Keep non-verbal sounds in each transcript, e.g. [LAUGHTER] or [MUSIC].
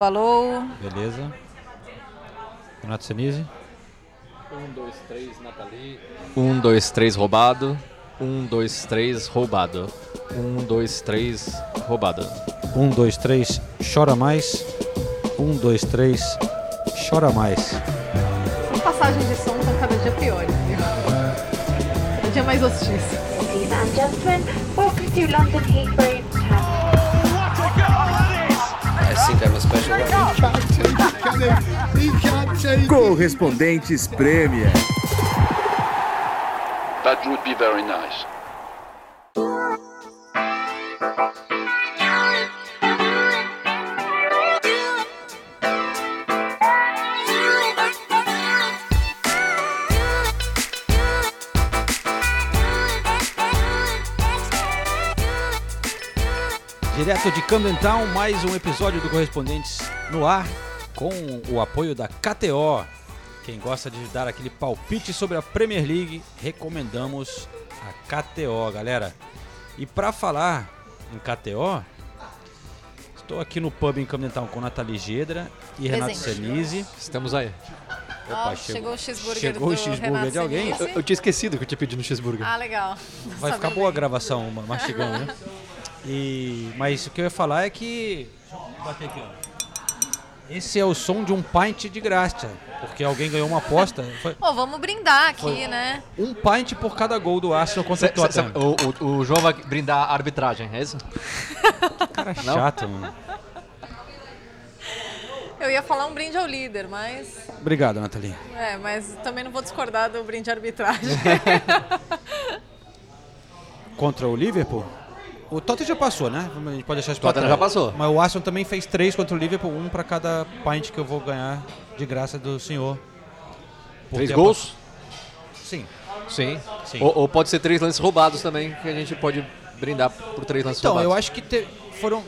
Falou. Beleza. Renato Senise. Um, dois, três, Nathalie. Um, dois, três, roubado. Um, dois, três, roubado. Um, dois, três, roubado. Um, dois, três, chora mais. Um, dois, três, chora mais. Passagens de som estão cada dia piores. viu? Cada dia mais hostis. Correspondentes Premier. That would be very nice. Direto de Camden Town, mais um episódio do Correspondentes no ar, com o apoio da KTO. Quem gosta de dar aquele palpite sobre a Premier League, recomendamos a KTO, galera. E para falar em KTO, estou aqui no pub em Camden Town com Nathalie Gedra e Renato. Senise. Estamos aí. Opa, Ó, chegou o cheeseburger chegou o cheeseburger Renato de alguém. Eu, eu tinha esquecido que eu tinha pedido no cheeseburger. Ah, legal. Vai ficar boa a bem. gravação, ma- mastigando, né? [LAUGHS] E, mas o que eu ia falar é que. Deixa eu bater aqui, ó. Esse é o som de um pint de graça, porque alguém ganhou uma aposta. [LAUGHS] Foi Pô, vamos brindar aqui, Foi. né? um pint por cada gol do Arsenal contra Cê- o cê- o, o- o João vai brindar a arbitragem, é isso? [LAUGHS] Cara chato, mano. Eu ia falar um brinde ao líder, mas. Obrigado, Nathalie. É, mas também não vou discordar do brinde à arbitragem. [LAUGHS] Contra o Liverpool? O Tottenham já passou, né? A gente pode deixar isso pra Tottenham já passou. Mas o Arsenal também fez três contra o Liverpool, um pra cada pint que eu vou ganhar de graça do senhor. Três gols? Sim. Sim. Sim. Ou, ou pode ser três lances roubados também, que a gente pode brindar por três lances Então, roubados. eu acho que te- foram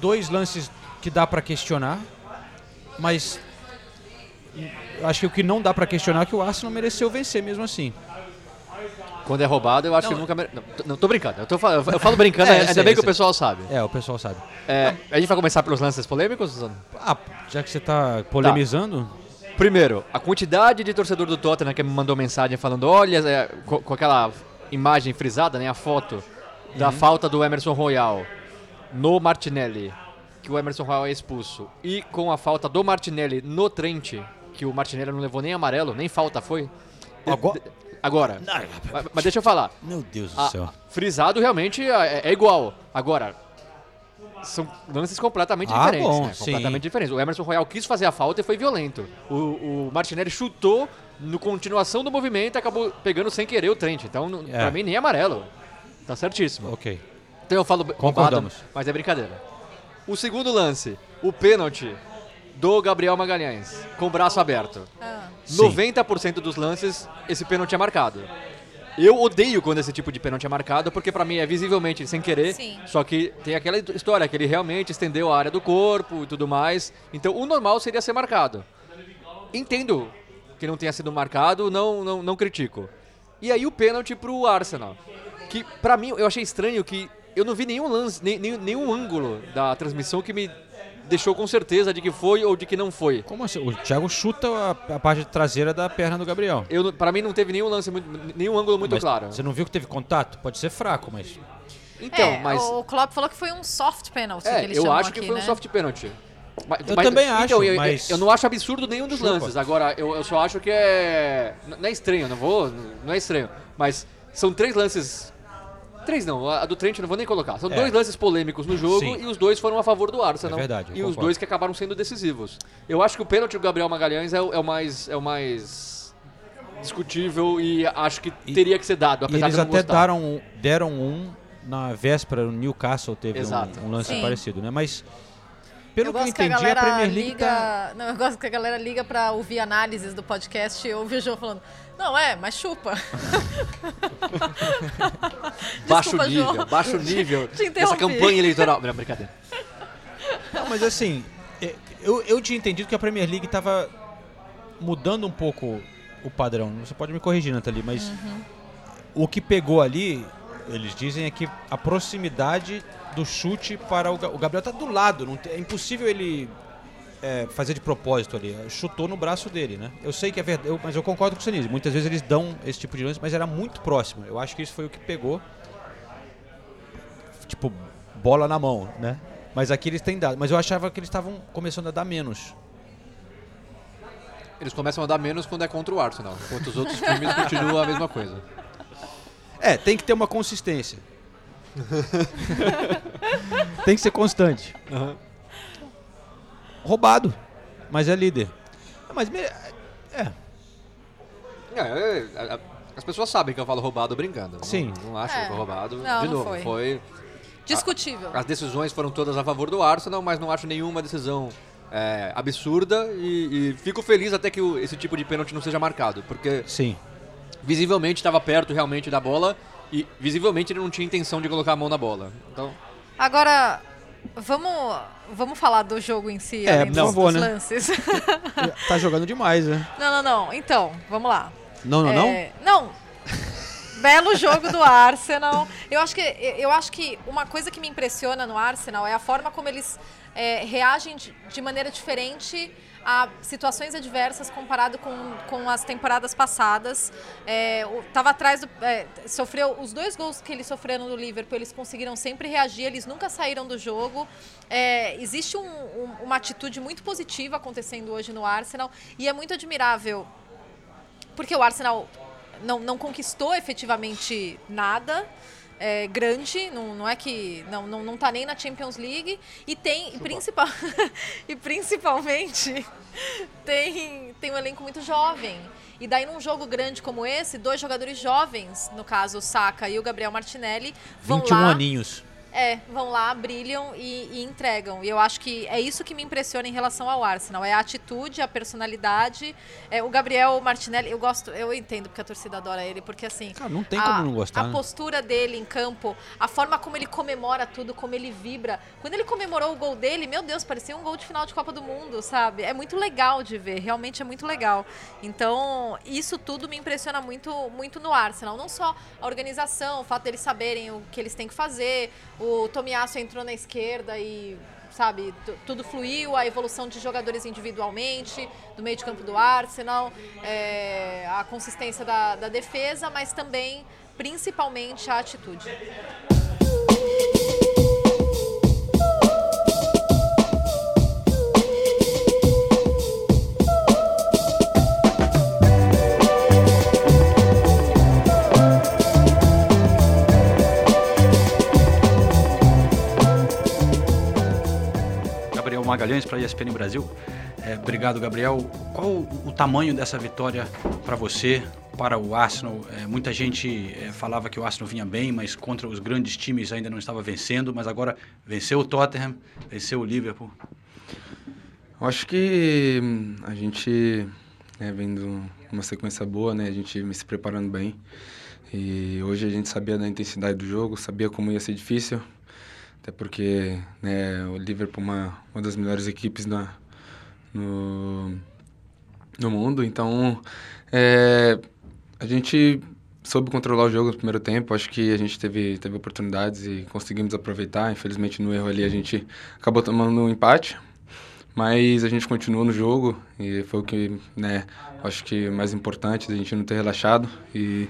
dois lances que dá pra questionar, mas acho que o que não dá pra questionar é que o Arsenal mereceu vencer mesmo assim. Quando é roubado, eu acho Não, que nunca... mere- Não, tô- não, tô brincando. Eu, tô, eu falo brincando, É, ainda sei, bem que o pessoal sabe. É, o pessoal sabe. É, a gente vai começar pelos lances polêmicos, Suzano? Ah, já que você tá polemizando, Primeiro, a quantidade de torcedor do Tottenham que me mandou mensagem falando, olha, é, co- com, aquela imagem frisada, né, a foto da Uhum. falta do Emerson Royal no Martinelli, que o Emerson Royal é expulso, e com a falta do Martinelli no Trent, que o Martinelli não levou nem amarelo, nem falta foi. Agora- Agora, mas, mas deixa eu falar. meu Deus do Ah, céu. frisado realmente é, é igual. Agora, são lances completamente Ah, diferentes. bom, né? Completamente diferentes. O Emerson Royal quis fazer a falta e foi violento. O, o Martinelli chutou no continuação do movimento e acabou pegando sem querer o Trent. Então, É. pra mim, nem é amarelo. Tá certíssimo. Ok. Então eu falo roubado, Concordamos. mas é brincadeira. O segundo lance, o pênalti do Gabriel Magalhães, com o braço aberto. Ah, Sim. 90% dos lances, esse pênalti é marcado. Eu odeio quando esse tipo de pênalti é marcado, porque pra mim é visivelmente sem querer. Sim. Só que tem aquela história que ele realmente estendeu a área do corpo e tudo mais. Então o normal seria ser marcado. Entendo que não tenha sido marcado, não, não, não critico. E aí o pênalti pro Arsenal. Que pra mim eu achei estranho que eu não vi nenhum lance, nem, nenhum, nenhum ângulo da transmissão que me deixou com certeza de que foi ou de que não foi. Como assim? O Thiago chuta a, a parte traseira da perna do Gabriel. Eu, pra mim não teve nenhum lance, nenhum ângulo muito Mas claro. Você não viu que teve contato? Pode ser fraco, mas. Então, é, mas. o Klopp falou que foi um soft penalty que É, eles eu acho que aqui, foi um né? soft penalty. Mas- Eu mas- também acho, então, eu, mas- eu não acho absurdo nenhum dos Chupa. lances. Agora, eu, eu só acho que é. Não é estranho, não vou. Não é estranho. Mas são três lances. Três não, a do Trent eu não vou nem colocar. São É. dois lances polêmicos no jogo Sim. e os dois foram a favor do Arsenal. É verdade, E os concordo. dois que acabaram sendo decisivos. Eu acho que o pênalti do Gabriel Magalhães é, o- é o mais. É o mais discutível e acho que E- teria que ser dado, E apesar eles de até gostar. deram, deram um na véspera, no Newcastle teve um, um lance Sim. parecido, né? Mas, pelo eu que eu a entendi, a, galera Premier League liga. tá. [LAUGHS] Não, eu gosto que a galera liga pra ouvir análises do podcast e ouve o João falando. Não, é, mas chupa. [LAUGHS] Baixo Desculpa, nível, João. baixo nível Te dessa campanha eleitoral. Não, brincadeira. Não, mas assim, é, eu, eu tinha entendido que a Premier League tava mudando um pouco o padrão. Você pode me corrigir, Nathalie, mas Uhum. o que pegou ali, eles dizem, é que a proximidade do chute para o, o Gabriel tá do lado. Não é impossível ele é, fazer de propósito ali. Chutou no braço dele, né? Eu sei que é verdade, eu- mas eu concordo com o Senise. Muitas vezes eles dão esse tipo de lance, mas era muito próximo. Eu acho que isso foi o que pegou. Tipo, bola na mão, né? Mas aqui eles têm dado. Mas eu achava que eles estavam começando a dar menos. Eles começam a dar menos quando é contra o Arsenal, enquanto os outros times continuam a mesma coisa. É, tem que ter uma consistência. [LAUGHS] tem que ser constante. Roubado, mas é líder. Mas me- é, É, é, a- a- as pessoas sabem que eu falo roubado brincando. Não- Sim. Não, acho É. que foi roubado. Não, De não novo, foi. foi Discutível. As decisões foram todas a favor do Arsenal, mas não acho nenhuma decisão é, absurda e, e fico feliz até que o- esse tipo de pênalti não seja marcado, porque sim. visivelmente estava perto realmente da bola e visivelmente ele não tinha intenção de colocar a mão na bola. Então, Agora, vamos, vamos falar do jogo em si, É, além por dos, favor, né? lances. [LAUGHS] Tá jogando demais, né? não, não, não. Então, vamos lá. Não, não, não? É, não. Belo jogo do Arsenal. Eu acho, que, eu acho que uma coisa que me impressiona no Arsenal é a forma como eles é, reagem de, de maneira diferente a situações adversas comparado com, com as temporadas passadas. É, atrás do. é, sofreu os dois gols que eles sofreram no Liverpool, eles conseguiram sempre reagir, eles nunca saíram do jogo. É, existe um- um- uma atitude muito positiva acontecendo hoje no Arsenal e é muito admirável porque o Arsenal não, não conquistou efetivamente nada é, grande, não, não é que não, não, não tá nem na Champions League e tem e, principal, [LAUGHS] e principalmente [LAUGHS] tem, tem um elenco muito jovem. E daí num jogo grande como esse, dois jogadores jovens, no caso o Saka e o Gabriel Martinelli, vão 21 lá aninhos. É, vão lá, brilham e, e entregam. E eu acho que é isso que me impressiona em relação ao Arsenal. É a atitude, a personalidade. É, o Gabriel Martinelli, eu gosto, eu entendo porque a torcida adora ele, porque assim. Cara, não tem a- como não gostar, A né? postura dele em campo, a forma como ele comemora tudo, como ele vibra. Quando ele comemorou o gol dele, meu Deus, parecia um gol de final de Copa do Mundo, sabe? É muito legal de ver, realmente é muito legal. Então, isso tudo me impressiona muito, muito no Arsenal. Não só a organização, o fato deles saberem o que eles têm que fazer. O Tomiasso entrou na esquerda e, sabe, tu- tudo fluiu, a evolução de jogadores individualmente, do meio de campo do Arsenal, é, a consistência da, da defesa, mas também, principalmente, a atitude. Magalhães para a ESPN Brasil. É, obrigado, Gabriel. Qual o, tamanho dessa vitória para você, para o Arsenal? É, muita gente é, falava que o Arsenal vinha bem, mas contra os grandes times ainda não estava vencendo, mas agora venceu o Tottenham, venceu o Liverpool. Eu acho que hum, a gente né, vendo uma sequência boa, né? A gente se preparando bem. E hoje a gente sabia da intensidade do jogo, sabia como ia ser difícil. Até porque né, o Liverpool é uma, uma das melhores equipes na, no, no mundo. Então, é, a gente soube controlar o jogo no primeiro tempo. Acho que a gente teve, teve oportunidades e conseguimos aproveitar. Infelizmente, no erro ali, a gente acabou tomando um empate. Mas a gente continuou no jogo e foi o que, né, acho que mais importante, a gente não ter relaxado e,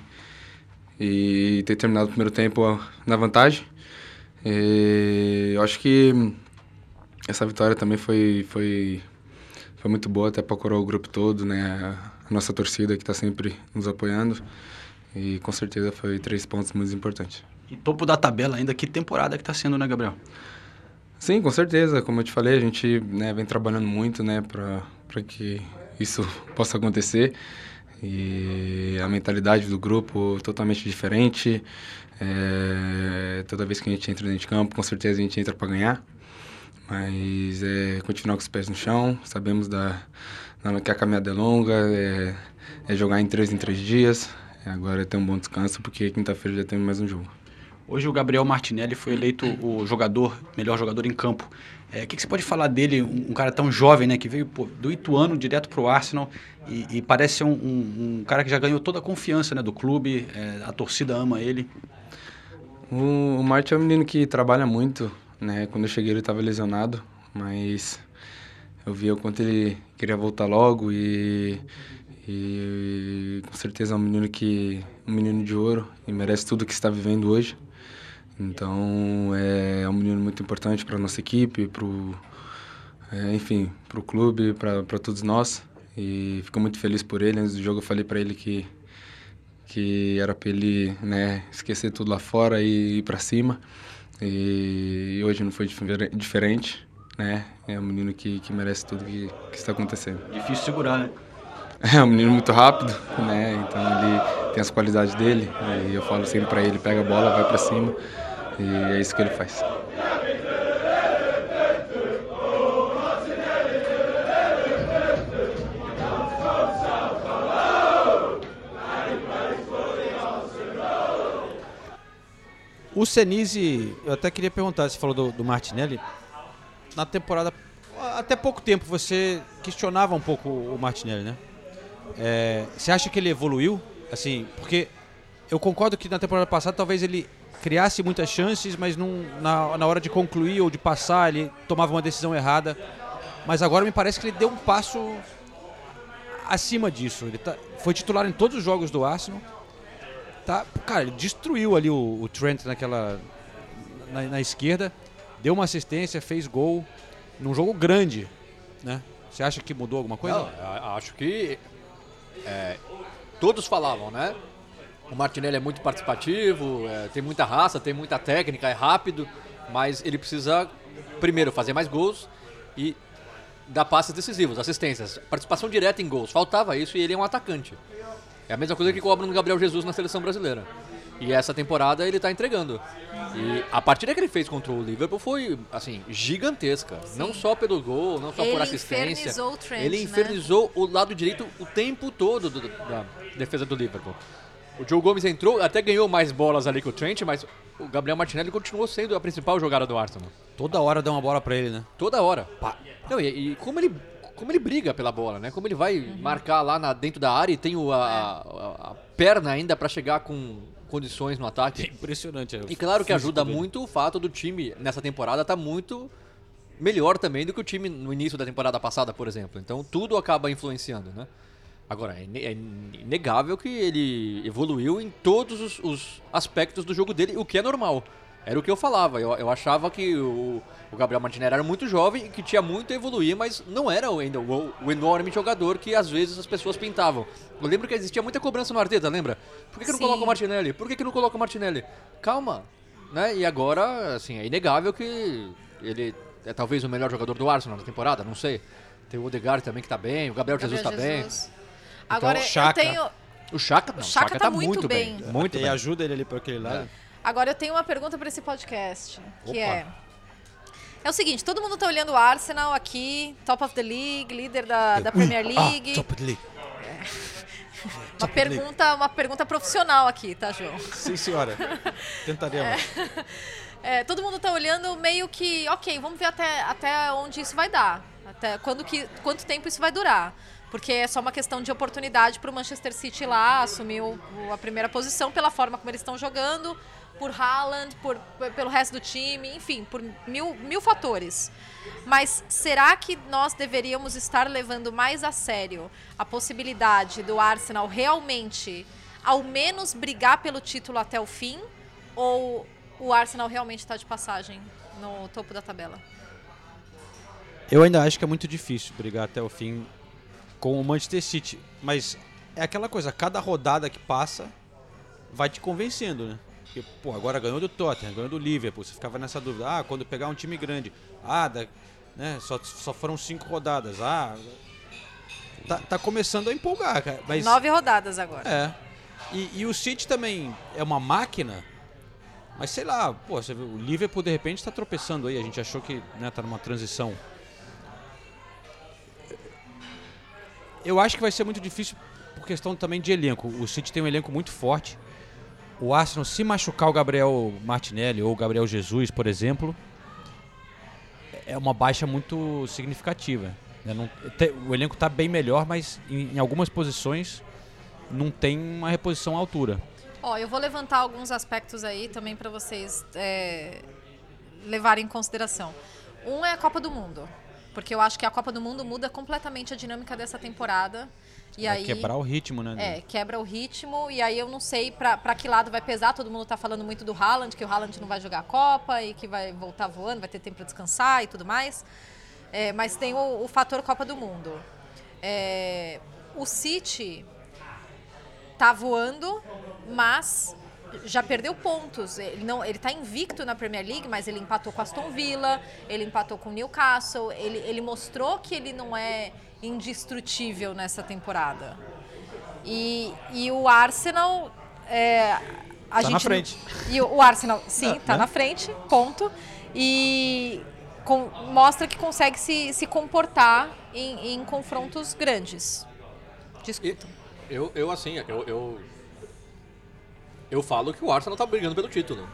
e ter terminado o primeiro tempo na vantagem. E eu acho que essa vitória também foi, foi, foi muito boa até para coroar o grupo todo, né, a nossa torcida que está sempre nos apoiando e com certeza foi três pontos muito importantes. E topo da tabela ainda, que temporada que está sendo, né, Gabriel? Sim, com certeza. Como eu te falei, a gente né, vem trabalhando muito né, para que isso [LAUGHS] possa acontecer. E a mentalidade do grupo totalmente diferente. É, toda vez que a gente entra dentro de campo, com certeza a gente entra para ganhar. Mas é continuar com os pés no chão. Sabemos da, da que a caminhada é longa, é, é jogar em três em três dias. Agora é ter um bom descanso, porque quinta-feira já temos mais um jogo. Hoje o Gabriel Martinelli foi eleito o jogador, melhor jogador em campo. É, o que, que você pode falar dele, um, um, cara tão jovem, né, que veio pô, do Ituano direto para o Arsenal e, e, parece ser um, um, um, cara que já ganhou toda a confiança né, do clube, é, a torcida ama ele. O, o é um menino que trabalha muito, né? Quando eu cheguei ele estava lesionado, mas eu via o quanto ele queria voltar logo e, e com certeza é um menino que um menino de ouro e merece tudo que está vivendo hoje. Então é um menino muito importante para nossa equipe, para é, enfim, para o clube, para todos nós. E fico muito feliz por ele. Antes do jogo eu falei para ele que que era para ele né, esquecer tudo lá fora e ir para cima. E hoje não foi diferente, né? É um menino que, que merece tudo que, que está acontecendo. Difícil segurar, né? É um menino muito rápido, né? Então ele tem as qualidades dele. E eu falo sempre para ele, pega a bola, vai para cima. E é isso que ele faz. O Senise, eu até queria perguntar, você falou do, do Martinelli. Na temporada, até pouco tempo, você questionava um pouco o Martinelli, né? É, você acha que ele evoluiu? Assim, porque eu concordo que na temporada passada talvez ele criasse muitas chances, mas na, na hora de concluir ou de passar, ele tomava uma decisão errada. Mas agora me parece que ele deu um passo acima disso. Ele tá, foi titular em todos os jogos do Arsenal Tá, cara, ele destruiu ali o, o Trent naquela na, na, esquerda, deu uma assistência, fez gol num jogo grande, né? Você acha que mudou alguma coisa? Não, acho que é, todos falavam, né? O Martinelli é muito participativo, é, tem muita raça, tem muita técnica, é rápido, mas ele precisa primeiro fazer mais gols e dar passes decisivos, assistências, participação direta em gols. Faltava isso e ele é um atacante. É a mesma coisa que cobram no Gabriel Jesus na seleção brasileira. E essa temporada ele está entregando. E a partida que ele fez contra o Liverpool foi, assim, gigantesca. Sim. Não só pelo gol, não só ele por assistência. Infernizou o Trent, ele né? infernizou né? o lado direito o tempo todo do, da defesa do Liverpool. O Joe Gomes entrou, até ganhou mais bolas ali que o Trent, mas o Gabriel Martinelli continuou sendo a principal jogada do Arsenal. Toda hora dá uma bola para ele, né? Toda hora. Não, e, e como ele como ele briga pela bola, né? Como ele vai uhum. marcar lá na, dentro da área e tem o, a, a, a perna ainda para chegar com condições no ataque. É impressionante. É e claro que ajuda muito o fato do time nessa temporada tá muito melhor também do que o time no início da temporada passada, por exemplo. Então tudo acaba influenciando, né? Agora, é, é inegável que ele evoluiu em todos os, os aspectos do jogo dele, o que é normal. Era o que eu falava. Eu, eu achava que o, o Gabriel Martinelli era muito jovem e que tinha muito a evoluir, mas não era ainda o, o, enorme jogador que às vezes as pessoas pintavam. Eu lembro que existia muita cobrança no Arteta, lembra? Por que, que não Sim. coloca o Martinelli? Por que, que não coloca o Martinelli? Calma. Né? E agora, assim, é inegável que ele é talvez o melhor jogador do Arsenal na temporada, não sei. Tem o Odegaard também que tá bem, o Gabriel, Gabriel Jesus, Jesus tá bem. Agora, então, eu tenho... O Chaka, não, o Chaka, Chaka tá, tá, muito, muito bem. bem. Muito e bem. ajuda ele ali por aquele lado. É. Agora eu tenho uma pergunta para esse podcast, que Opa. é é o seguinte, todo mundo tá olhando o Arsenal aqui, top of the league, líder da, da Premier League. Ah, top of the league. [LAUGHS] Uma pergunta, uma pergunta profissional aqui, tá, João? Sim, senhora. [LAUGHS] Tentaremos. É. É, todo mundo tá olhando meio que, ok, vamos ver até, até onde isso vai dar. Até quando que, quanto tempo isso vai durar. Porque é só uma questão de oportunidade para o Manchester City lá assumir o, a primeira posição pela forma como eles estão jogando, por Haaland, por, pelo resto do time, enfim, por mil, mil fatores. Mas será que nós deveríamos estar levando mais a sério a possibilidade do Arsenal realmente, ao menos, brigar pelo título até o fim? Ou o Arsenal realmente está de passagem no topo da tabela? Eu ainda acho que é muito difícil brigar até o fim com o Manchester City. Mas é aquela coisa, cada rodada que passa vai te convencendo, né? Porque, pô, agora ganhou do Tottenham, ganhou do Liverpool. Você ficava nessa dúvida. Ah, quando pegar um time grande. Ah, da, né, só, só foram cinco rodadas. Ah, tá, tá começando a empolgar, cara. Mas, Nove rodadas agora. É. E, e, o City também é uma máquina. Mas sei lá, pô, você o Liverpool de repente está tropeçando aí. A gente achou que né, tá numa transição. Eu acho que vai ser muito difícil por questão também de elenco. O City tem um elenco muito forte o Arsenal se machucar o Gabriel Martinelli ou o Gabriel Jesus, por exemplo, é uma baixa muito significativa. Né? Não, o elenco está bem melhor, mas em, em, algumas posições não tem uma reposição à altura. Ó, eu vou levantar alguns aspectos aí também para vocês é, levarem em consideração. Um é a Copa do Mundo. Porque eu acho que a Copa do Mundo muda completamente a dinâmica dessa temporada. E Vai aí, quebrar o ritmo, né? É, quebra o ritmo e aí eu não sei pra que lado vai pesar. Todo mundo tá falando muito do Haaland, que o Haaland não vai jogar a Copa e que vai voltar voando, vai ter tempo pra descansar e tudo mais. É, mas tem o, o fator Copa do Mundo. É, o City tá voando, mas já perdeu pontos. Ele não, ele tá invicto na Premier League, mas ele empatou com Aston Villa, ele empatou com Newcastle, ele, ele mostrou que ele não é indestrutível nessa temporada. E, e o Arsenal é, a Tá gente na frente. E o, Arsenal, sim, É, tá né? na frente, ponto. E com- mostra que consegue se, se comportar em, em confrontos grandes. Discutam. eu, eu assim, eu, eu. Eu falo que o Arsenal tá brigando pelo título.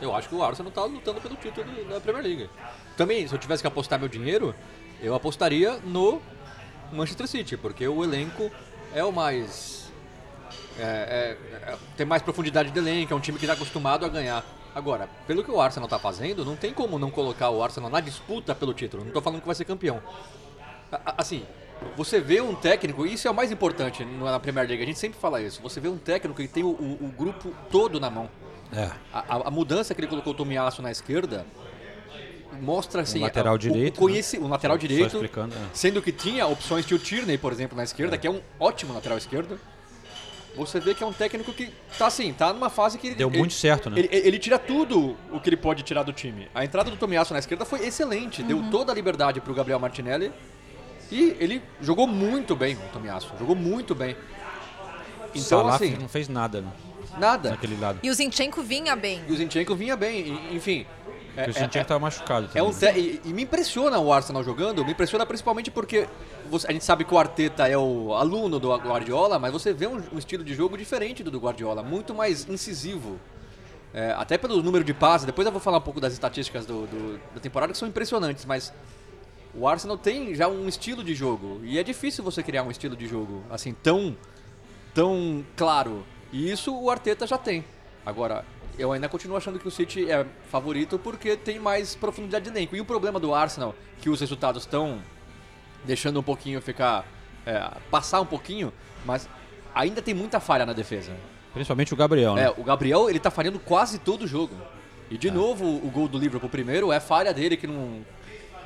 Eu acho que o Arsenal tá lutando pelo título da Premier League. Também, se eu tivesse que apostar meu dinheiro, eu apostaria no Manchester City, porque o elenco é o mais. é- é- é- tem mais profundidade de elenco, é um time que está acostumado a ganhar. Agora, pelo que o Arsenal tá fazendo, não tem como não colocar o Arsenal na disputa pelo título. Não tô falando que vai ser campeão. A- Assim, você vê um técnico, e isso é o mais importante na Premier League, a gente sempre fala isso. Você vê um técnico que tem o, o- o grupo todo na mão. É. A, a- a mudança que ele colocou o Tomiasso na esquerda mostra assim. lateral a- o- direito, O, conheci, o lateral Só- só direito. explicando, é. Sendo que tinha opções, tinha o Tierney, por exemplo, na esquerda, que é um ótimo lateral esquerdo. Você vê que é um técnico que tá assim, tá numa fase que ele. Deu ele- muito certo, né? Ele, ele tira tudo o que ele pode tirar do time. A entrada do Tomiasso na esquerda foi excelente, deu toda a liberdade pro Gabriel Martinelli. E ele jogou muito bem, o Tomiasso. Jogou muito bem. Então, Salah assim, não fez nada né, nada. naquele lado. E o Zinchenko vinha bem. E o Zinchenko vinha bem, enfim. É, o Zinchenko é- tava machucado é um te- e, e me impressiona o Arsenal jogando, me impressiona principalmente porque você- a gente sabe que o Arteta é o aluno do Guardiola, mas você vê um, um estilo de jogo diferente do do Guardiola, muito mais incisivo. É, até pelo número de passes, depois eu vou falar um pouco das estatísticas do, do- da temporada que são impressionantes, mas o Arsenal tem já um estilo de jogo e é difícil você criar um estilo de jogo assim tão tão claro. E isso o Arteta já tem. Agora, eu ainda continuo achando que o City é favorito porque tem mais profundidade de elenco. E o problema do Arsenal, que os resultados estão deixando um pouquinho ficar. é, passar um pouquinho, mas ainda tem muita falha na defesa. Principalmente o Gabriel, né? É, o Gabriel, ele tá falhando quase todo o jogo. E de novo, o gol do Liverpool primeiro é falha dele que não,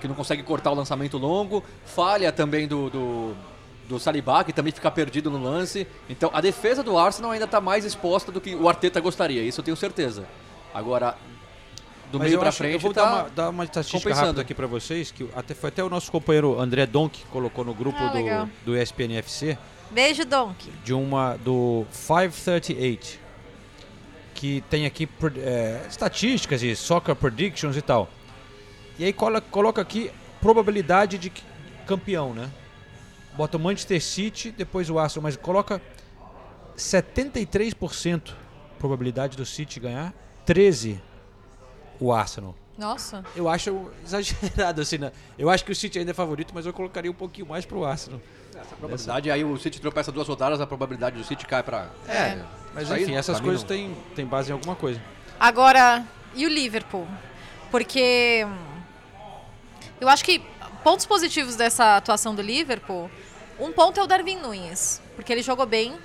que não consegue cortar o lançamento longo, falha também do, do, do Saliba, que também fica perdido no lance. Então a defesa do Arsenal ainda tá mais exposta do que o Arteta gostaria, isso eu tenho certeza. Agora, do Mas meio acho, frente eu vou tá dar, uma, dar uma estatística rápida aqui pra vocês, que até, foi até o nosso companheiro André Donk que colocou no grupo Ah, legal. do, do ESPN FC, Beijo, Donkey. de uma do 538, que tem aqui é, estatísticas e soccer predictions e tal. E aí coloca aqui probabilidade de campeão, né? Bota o Manchester City, depois o Arsenal, mas coloca 73% probabilidade do City ganhar, 13 o Arsenal. Nossa. Eu acho exagerado assim, né? Eu acho que o City ainda é favorito, mas eu colocaria um pouquinho mais pro Arsenal. A probabilidade, aí o City tropeça duas rodadas, a probabilidade do City cai pra... É, mas Isso aí, enfim, essas coisas têm, têm base em alguma coisa. Agora, e o Liverpool? Porque hum, eu acho que pontos positivos dessa atuação do Liverpool, um ponto é o Darwin Nunes, porque ele jogou bem,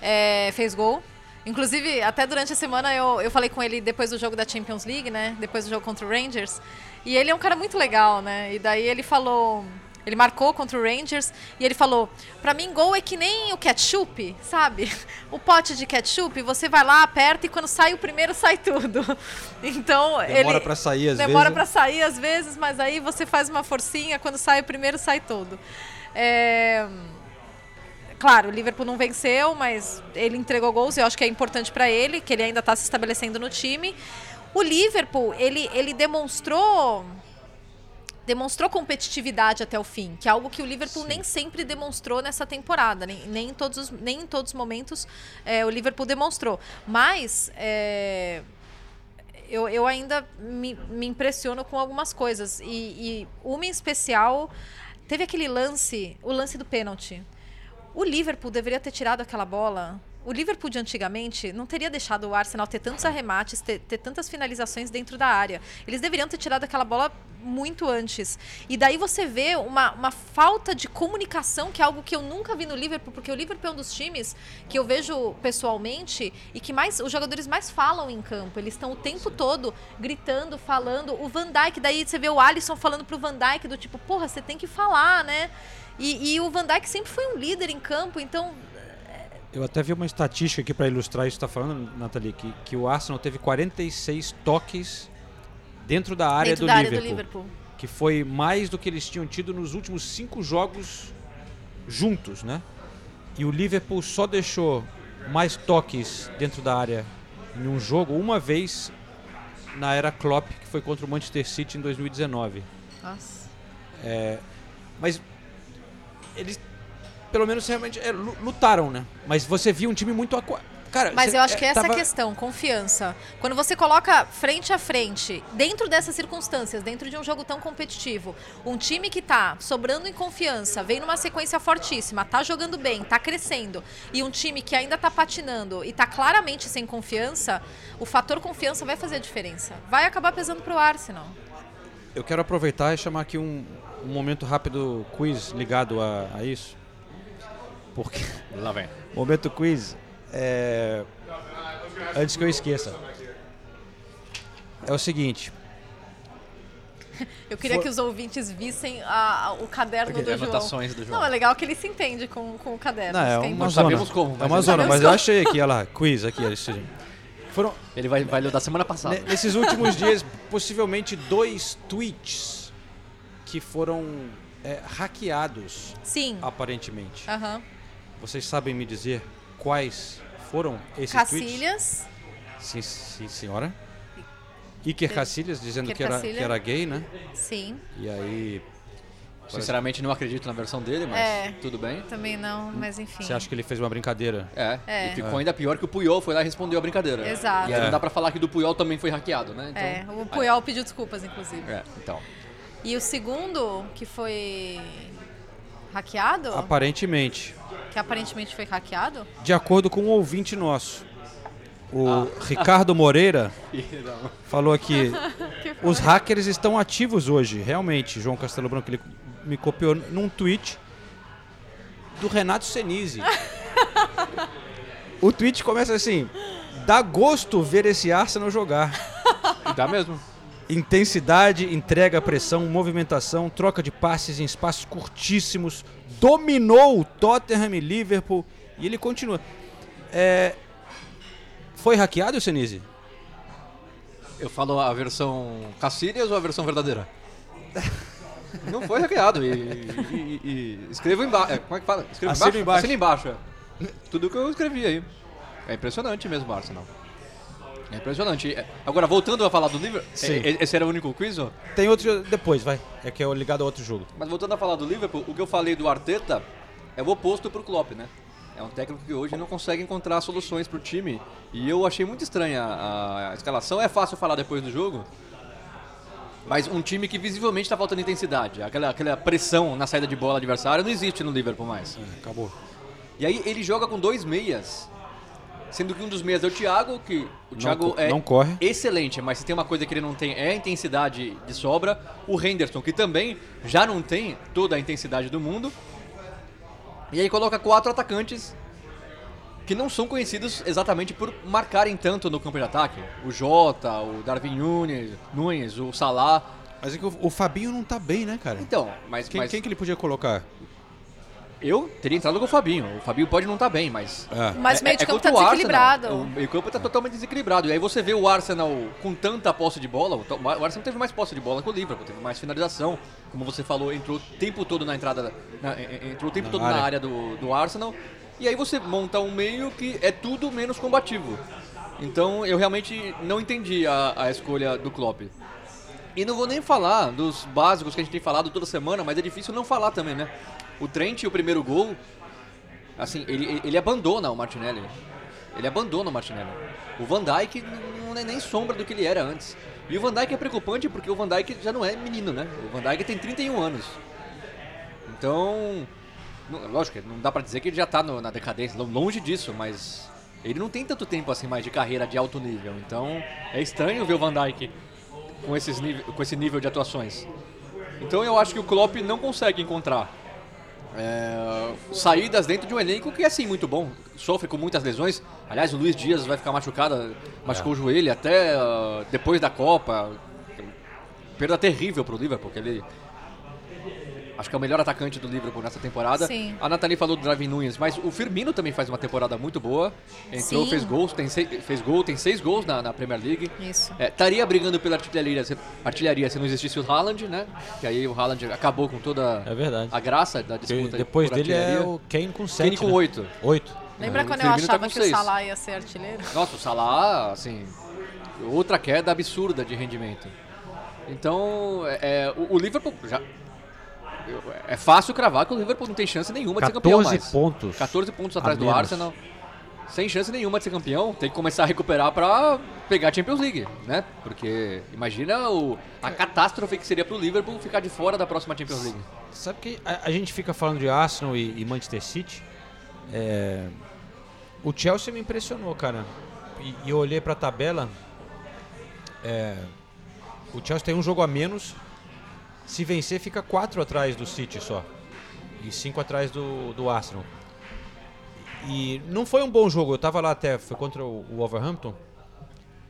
é, fez gol. Inclusive, até durante a semana eu, eu falei com ele depois do jogo da Champions League, né? Depois do jogo contra o Rangers. E ele é um cara muito legal, né? E daí ele falou. Ele marcou contra o Rangers e ele falou: Pra mim, gol é que nem o ketchup, sabe? [LAUGHS] O pote de ketchup, você vai lá, aperta e quando sai o primeiro, sai tudo. [LAUGHS] Então, Demora pra sair às Demora vezes. pra sair às vezes, mas aí você faz uma forcinha, quando sai o primeiro, sai tudo. É, Claro, o Liverpool não venceu, mas ele entregou gols e eu acho que é importante para ele, que ele ainda está se estabelecendo no time. O Liverpool, ele, ele demonstrou demonstrou competitividade até o fim, que é algo que o Liverpool nem sempre demonstrou nessa temporada, nem, nem, em, todos os, nem em todos os momentos é, o Liverpool demonstrou. Mas é, eu, eu ainda me, me impressiono com algumas coisas. E, e uma em especial, teve aquele lance, o lance do pênalti. O Liverpool deveria ter tirado aquela bola o Liverpool de antigamente não teria deixado o Arsenal ter tantos arremates, ter, ter tantas finalizações dentro da área. Eles deveriam ter tirado aquela bola muito antes. E daí você vê uma, uma falta de comunicação, que é algo que eu nunca vi no Liverpool, porque o Liverpool é um dos times que eu vejo pessoalmente e que mais os jogadores mais falam em campo. Eles estão o tempo todo gritando, falando. O Van Dijk, daí você vê o Alisson falando pro Van Dijk do tipo, porra, você tem que falar, né? E, e o Van Dijk sempre foi um líder em campo, então Eu até vi uma estatística aqui para ilustrar isso que está falando, Nathalie, que, que o Arsenal teve 46 toques dentro da área, dentro do, da área Liverpool, do Liverpool. que foi mais do que eles tinham tido nos últimos cinco jogos juntos, né? E o Liverpool só deixou mais toques dentro da área em um jogo uma vez na era Klopp, que foi contra o Manchester City em 2019. Nossa. Mas eles, pelo menos, realmente é, lu- lutaram, né? Mas você via um time muito... Aqua... Cara, Mas você- eu acho é, que essa é tava- a questão, confiança. Quando você coloca frente a frente, dentro dessas circunstâncias, dentro de um jogo tão competitivo, um time que tá sobrando em confiança, vem numa sequência fortíssima, tá jogando bem, tá crescendo, e um time que ainda tá patinando e tá claramente sem confiança, o fator confiança vai fazer a diferença. Vai acabar pesando pro Arsenal. Eu quero aproveitar e chamar aqui um, um momento rápido quiz ligado a, a isso. Porque. [LAUGHS] Lá vem. Momento quiz. É... Antes que eu esqueça. É o seguinte. Eu queria For- que os ouvintes vissem a- a- o caderno Porque do tem João. anotações do João. Não, é legal que ele se entende com, com o caderno. Não, é que uma zona. sabemos como, é mas uma zona, mas eu achei aqui, olha lá, quiz aqui. esse- Foram, Ele vai, vai ler da semana passada. ne- nesses últimos dias, possivelmente dois tweets que foram é, hackeados, Sim. aparentemente. Aham. Vocês sabem me dizer quais foram esses tweets? Cacilhas. Sim, sim, senhora. Iker Cacilhas dizendo Iker que era, que era gay, né? Sim. E aí, Sinceramente, não acredito na versão dele, mas É. tudo bem. Também não, mas enfim. você acha que ele fez uma brincadeira? É. É. E ficou ainda pior que o Puyol foi lá e respondeu a brincadeira. Exato. E aí É. não dá pra falar que do Puyol também foi hackeado, né? Então, É, o Puyol pediu desculpas, inclusive. É, então. E o segundo, que foi hackeado, Aparentemente. que aparentemente foi hackeado, De acordo com um ouvinte nosso, o Ricardo Moreira falou aqui: [LAUGHS] os hackers estão ativos hoje, realmente. João Castelo Branco ele me copiou num tweet do Renato Senise. [LAUGHS] o tweet começa assim: dá gosto ver esse Arsenal jogar. E dá mesmo. Intensidade, entrega, pressão, movimentação, troca de passes em espaços curtíssimos, dominou o Tottenham e Liverpool e ele continua. É, Foi hackeado, Senise? Eu falo a versão Cacilhas ou a versão verdadeira? Não foi hackeado. E, e, e- e escrevo embaixo. Como é que fala? Escrevo embaixo? embaixo. Embaixo. é. Tudo que eu escrevi aí. É impressionante mesmo, Arsenal. É impressionante. É, Agora, voltando a falar do Liverpool. Sim. é- Esse era o único quiz, ó? Tem outro depois, vai. É que é ligado a outro jogo. Mas voltando a falar do Liverpool, o que eu falei do Arteta é o oposto pro Klopp, né? É um técnico que hoje não consegue encontrar soluções pro time. E eu achei muito estranha a, a escalação. É fácil falar depois do jogo. Mas um time que visivelmente está faltando intensidade. Aquela, aquela pressão na saída de bola adversária não existe no Liverpool mais. Acabou. E aí ele joga com dois meias. Sendo que um dos meias é o Thiago, que o Thiago co- é não corre. excelente, mas se tem uma coisa que ele não tem é a intensidade de sobra. O Henderson, que também já não tem toda a intensidade do mundo. E aí coloca quatro atacantes que não são conhecidos exatamente por marcarem tanto no campo de ataque. O Jota, o Darwin Nunes, Nunes, o Salah. Mas é que o, o Fabinho não tá bem, né, cara? Então, mas, Quem, mas quem que ele podia colocar? Eu teria entrado com o Fabinho. O Fabinho pode não estar bem, mas É. mas o meio de campo tá Arsenal. desequilibrado. O meio campo tá totalmente desequilibrado. E aí você vê o Arsenal com tanta posse de bola. O Arsenal teve mais posse de bola que o Liverpool, teve mais finalização. Como você falou, entrou o tempo todo na entrada. na- en- en- entrou o tempo Na todo área. na área do, do Arsenal. E aí você monta um meio que é tudo menos combativo. Então eu realmente não entendi a, a escolha do Klopp. E não vou nem falar dos básicos que a gente tem falado toda semana, mas é difícil não falar também, né? O Trent, o primeiro gol, assim, ele, ele abandona o Martinelli. Ele abandona o Martinelli. O Van Dijk não é nem sombra do que ele era antes. E o Van Dijk é preocupante porque o Van Dijk já não é menino, né? O Van Dijk tem 31 anos. Então, lógico, não dá pra dizer que ele já tá no- na decadência, lo- longe disso, mas ele não tem tanto tempo assim mais de carreira de alto nível. Então é estranho ver o Van Dijk com, esses com esse nível de atuações. Então eu acho que o Klopp não consegue encontrar é, saídas dentro de um elenco que é sim muito bom, sofre com muitas lesões. Aliás, o Luiz Dias vai ficar machucado, machucou o joelho até ah, depois da Copa. Perda terrível pro Liverpool, porque ele acho que é o melhor atacante do Liverpool nessa temporada. Sim. A Nathalie falou do Darwin Nunes, mas o Firmino também faz uma temporada muito boa. Entrou, Sim. fez gols, tem seis, fez gol, tem seis gols na, na Premier League. Isso. É, Estaria brigando pela artilharia, se- artilharia se não existisse o Haaland, né? Que aí o Haaland acabou com toda É verdade. a graça da disputa. depois por dele é o Kane com 7. Kane com oito. 8. Lembra É, quando o eu tá achava com que o seis. Salah ia ser artilheiro? Nossa, o Salah, assim, outra queda absurda de rendimento. Então, é, é, o, o Liverpool já é fácil cravar que o Liverpool não tem chance nenhuma de ser campeão 14 mais. pontos. 14 pontos atrás a do. Arsenal. Sem chance nenhuma de ser campeão, tem que começar a recuperar pra pegar a Champions League, né? Porque imagina o, a catástrofe que seria pro Liverpool ficar de fora da próxima Champions League. Sabe que a, a gente fica falando de Arsenal e, e Manchester City. é, o Chelsea me impressionou, cara. E, e eu olhei pra tabela. é, o Chelsea tem um jogo a menos. Se vencer, fica 4 atrás do City só. E 5 atrás do, do Arsenal. E não foi um bom jogo. Eu tava lá até, foi contra o, o Wolverhampton.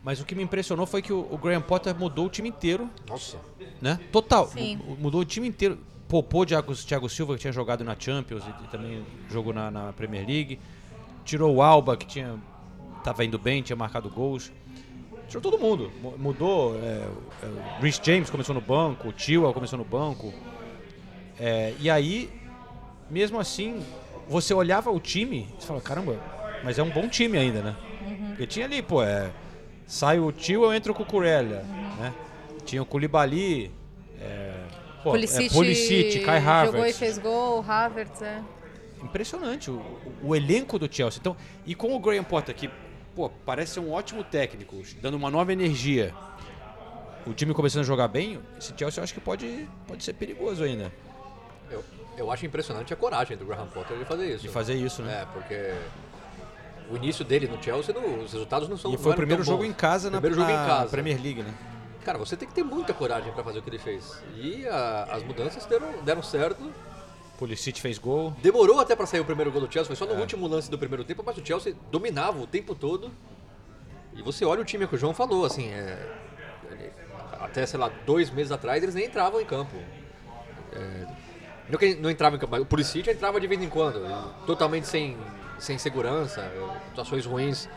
Mas o que me impressionou foi que o, o Graham Potter mudou o time inteiro Nossa. né? Total. Sim. Mu- Mudou o time inteiro. Poupou o Thiago, Thiago Silva, que tinha jogado na Champions e, e também jogou na, na Premier League. Tirou o Alba, que tinha tava indo bem, tinha marcado gols. Tirou todo mundo. Mu- Mudou. É, é, Rhys James começou no banco, o Tio começou no banco. É, e aí, mesmo assim, você olhava o time e fala, caramba, mas é um bom time ainda, né? Porque tinha ali, pô, é, sai o Tio, eu entro com o Curella, né? Tinha o Koulibaly, é, pô, Pulisic, é, Pulisic, Kai Havertz. jogou e fez gol, Havertz, é. Impressionante o, o- o elenco do Chelsea. Então, e com o Graham Potter que, pô, parece ser um ótimo técnico, dando uma nova energia. O time começando a jogar bem, esse Chelsea eu acho que pode, pode ser perigoso ainda Eu, eu acho impressionante a coragem do Graham Potter de fazer isso. de fazer isso, né? É, porque o início dele no Chelsea, não- os resultados não são E foi o primeiro jogo bons. em casa na, jogo na em casa. Premier League, né? Cara, você tem que ter muita coragem pra fazer o que ele fez. E a- as mudanças deram, deram certo. Pulisic fez gol. Demorou até pra sair o primeiro gol do Chelsea, foi só no É. último lance do primeiro tempo, mas o Chelsea dominava o tempo todo. E você olha o time que o João falou, assim, é, até, sei lá, dois meses atrás eles nem entravam em campo. É, não que não entrava em campo, mas o Pulisic entrava de vez em quando, totalmente sem, sem segurança, situações ruins.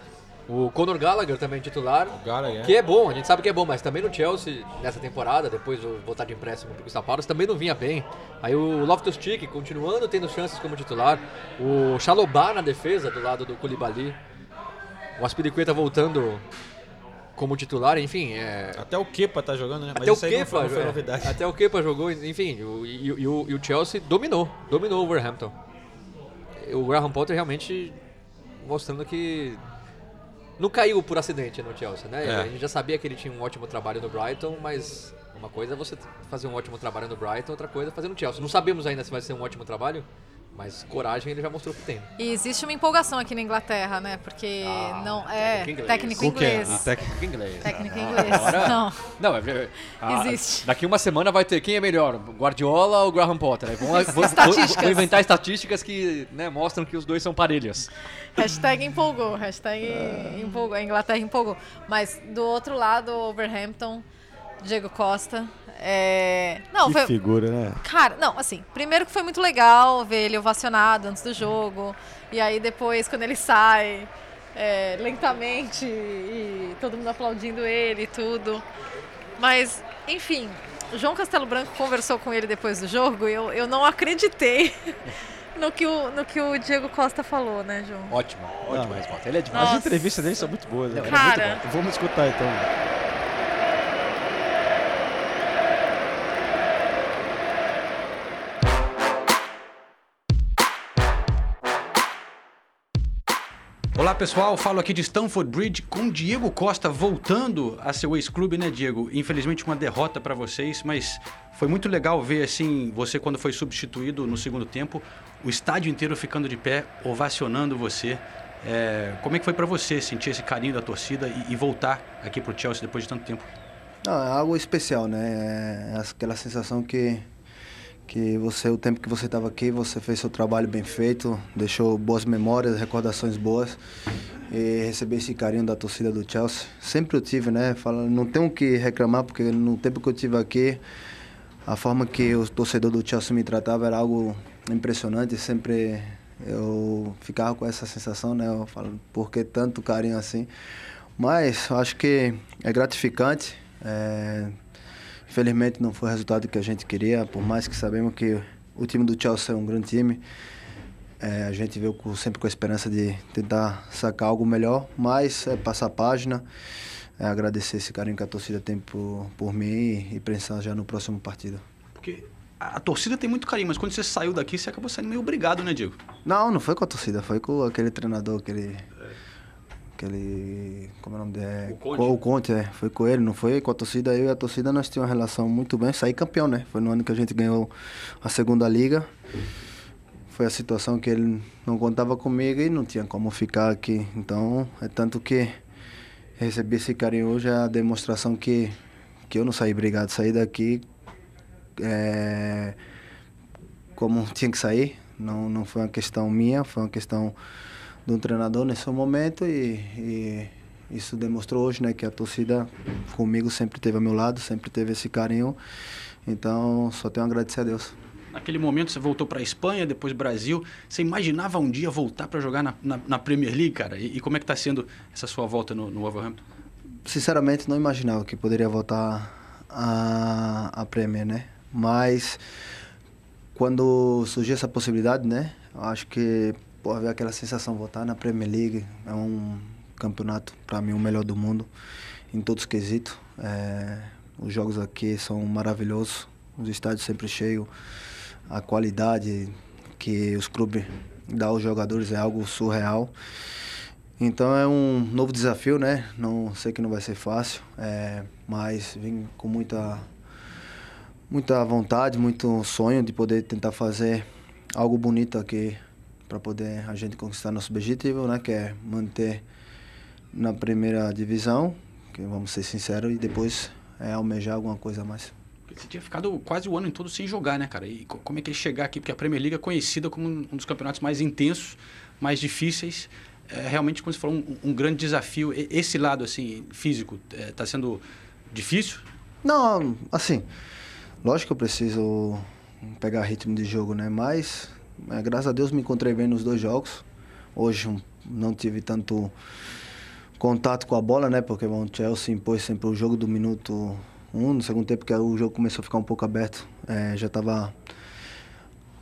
O Conor Gallagher também titular, Gallagher, é. que é bom, a gente sabe que é bom, mas também no Chelsea, nessa temporada, depois do voltar de empréstimo pro Crystal Palace, também não vinha bem. Aí o Loftus-Cheek continuando tendo chances como titular, o Chalobah na defesa do lado do Koulibaly, o Aspiricueta voltando como titular, enfim, é... Até o Kepa tá jogando, né? Mas Até o aí não foi, Kepa, não foi é, novidade. até o Kepa jogou, enfim, o- e, e o, e o Chelsea dominou, dominou o Wolverhampton. O Graham Potter realmente mostrando que não caiu por acidente no Chelsea, né? É. A gente já sabia que ele tinha um ótimo trabalho no Brighton, mas uma coisa é você fazer um ótimo trabalho no Brighton, outra coisa é fazer no Chelsea. Não sabemos ainda se vai ser um ótimo trabalho, mas coragem ele já mostrou que tem. E existe uma empolgação aqui na Inglaterra, né? Porque não é técnico inglês. técnico inglês. Ah, Técnico inglês. Técnico Ah, inglês. agora- [LAUGHS] Não. Não, é- é- ah, Existe. Daqui uma semana vai ter quem é melhor, Guardiola ou Graham Potter. Aí vão, vão, Estatísticas. vão inventar estatísticas que né, mostram que os dois são parelhos. Hashtag empolgou, hashtag empolgou, a Inglaterra empolgou. Mas do outro lado, Overhampton, Diego Costa. É... Não, foi... figura, né? Cara, não, assim, primeiro que foi muito legal ver ele ovacionado antes do jogo. E aí depois, quando ele sai, é, lentamente, e todo mundo aplaudindo ele e tudo. Mas, enfim, o João Castelo Branco conversou com ele depois do jogo e eu, eu não acreditei [LAUGHS] no que, o, no que o Diego Costa falou, né, João? Ótima, ótima resposta. Ele é demais. Nossa. As entrevistas dele são muito boas, né? Cara, Vamos escutar então. Olá pessoal, falo aqui de Stamford Bridge com Diego Costa voltando a seu ex-clube, né, Diego? Infelizmente uma derrota para vocês, mas foi muito legal ver assim você quando foi substituído no segundo tempo, o estádio inteiro ficando de pé, ovacionando você. É, como é que foi para você sentir esse carinho da torcida e, e voltar aqui pro Chelsea depois de tanto tempo? Não, é algo especial, né? É aquela sensação que que você o tempo que você estava aqui você fez seu trabalho bem feito deixou boas memórias recordações boas e receber esse carinho da torcida do Chelsea. Sempre eu tive né Fala, não tenho que reclamar porque no tempo que eu tive aqui a forma que o torcedor do Chelsea me tratava era algo impressionante. Sempre eu ficava com essa sensação né eu falo por que tanto carinho assim? Mas acho que é gratificante é, Infelizmente não foi o resultado que a gente queria, por mais que sabemos que o time do Chelsea é um grande time. É, a gente veio com, sempre com a esperança de tentar sacar algo melhor, mas é passar a página, é agradecer esse carinho que a torcida tem por, por mim e, e pensar já no próximo partido. Porque a, a torcida tem muito carinho, mas quando você saiu daqui, você acabou saindo meio obrigado, né, Diego? Não, não foi com a torcida, foi com aquele treinador, aquele aquele. Como é o nome dele? O Conte. O Conte, é. Foi com ele, não foi com a torcida. Eu e a torcida nós tínhamos uma relação muito bem. Saí campeão, né? Foi no ano que a gente ganhou a segunda liga. Foi a situação que ele não contava comigo e não tinha como ficar aqui. Então, é tanto que recebi esse carinho hoje, é a demonstração que, que eu não saí brigado. Saí daqui é, como tinha que sair. Não, não foi uma questão minha, foi uma questão de um treinador nesse momento e, e isso demonstrou hoje, né, que a torcida comigo sempre teve ao meu lado, sempre teve esse carinho. Então, só tenho a agradecer a Deus. Naquele momento você voltou para a Espanha, depois Brasil. Você imaginava um dia voltar para jogar na, na, na Premier League, cara? E, e como é que está sendo essa sua volta no, no Wolverhampton? Sinceramente, não imaginava que poderia voltar a, a Premier, né? Mas quando surgiu essa possibilidade, né? Acho que pô, ver aquela sensação voltar na Premier League é um campeonato para mim o melhor do mundo em todos os quesitos. É, os jogos aqui são maravilhosos, os estádios sempre cheios, a qualidade que os clubes dão aos jogadores é algo surreal. Então é um novo desafio, né? Não sei que não vai ser fácil, é, mas vim com muita muita vontade, muito sonho de poder tentar fazer algo bonito aqui para poder a gente conquistar nosso objetivo, né? Que é manter na primeira divisão, que vamos ser sinceros, e depois é almejar alguma coisa a mais. Você tinha ficado quase o ano todo sem jogar, né, cara? E co- como é que ele chegar aqui? Porque a Premier League é conhecida como um dos campeonatos mais intensos, mais difíceis. É realmente, como você falou, um, um grande desafio. Esse lado, assim, físico, está sendo difícil? Não, assim, lógico que eu preciso pegar ritmo de jogo, né? Mas, é, graças a Deus, me encontrei bem nos dois jogos. Hoje não tive tanto contato com a bola, né? Porque bom, o Chelsea impôs sempre o jogo do minuto um, no segundo tempo, que o jogo começou a ficar um pouco aberto. É, já estava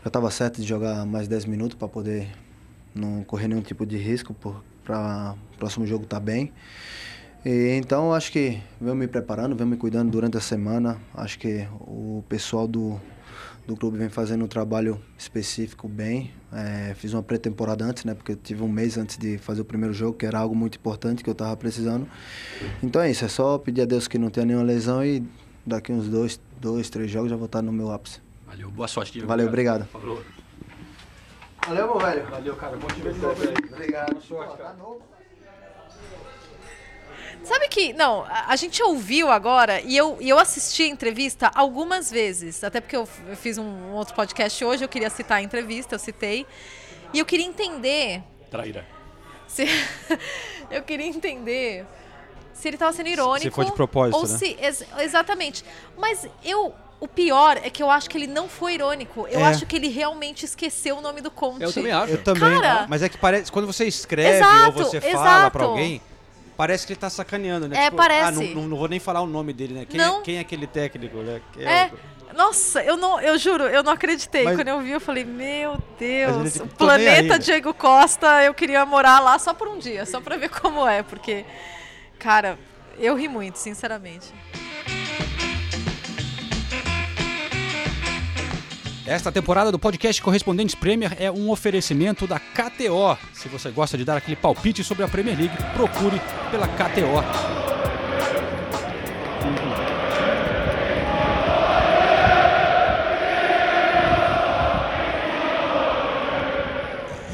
já tava certo de jogar mais 10 minutos para poder não correr nenhum tipo de risco para o próximo jogo estar bem. E, então acho que venho me preparando, venho me cuidando durante a semana. Acho que o pessoal do, do clube vem fazendo um trabalho específico bem. É, fiz uma pré-temporada antes, né? Porque eu tive um mês antes de fazer o primeiro jogo, que era algo muito importante que eu estava precisando. Então é isso, é só pedir a Deus que não tenha nenhuma lesão e daqui uns dois, dois três jogos já vou estar no meu ápice. Valeu, boa sorte. Diego. Valeu, obrigado. Falou. Valeu, meu velho. Valeu, cara. Bom te ver de novo aí. Obrigado. Boa sorte, cara. Sabe que, não, a, a gente ouviu agora e eu, e eu assisti a entrevista algumas vezes, até porque eu, eu fiz um, um outro podcast hoje, eu queria citar a entrevista, eu citei, e eu queria entender Traíra. se. [LAUGHS] eu queria entender se ele estava sendo irônico. se foi de propósito, ou né? se. ex- exatamente. Mas eu. O pior é que eu acho que ele não foi irônico. Eu É. acho que ele realmente esqueceu o nome do Conte. Eu também acho. Eu também. Cara- mas é que parece. Quando você escreve Exato, ou você fala pra alguém, parece que ele tá sacaneando, né? É, parece. Ah, não, não- vou nem falar o nome dele, né? Quem, Não. É, quem é aquele técnico, né? Quem É. o- Nossa, eu não, eu juro, eu não acreditei. Mas- Quando eu vi, eu falei, meu Deus, tipo, o aí, planeta né? Diego Costa, eu queria morar lá só por um dia, só pra ver como é, porque, cara, eu ri muito, sinceramente. Esta temporada do podcast Correspondentes Premier é um oferecimento da KTO. Se você gosta de dar aquele palpite sobre a Premier League, procure pela KTO.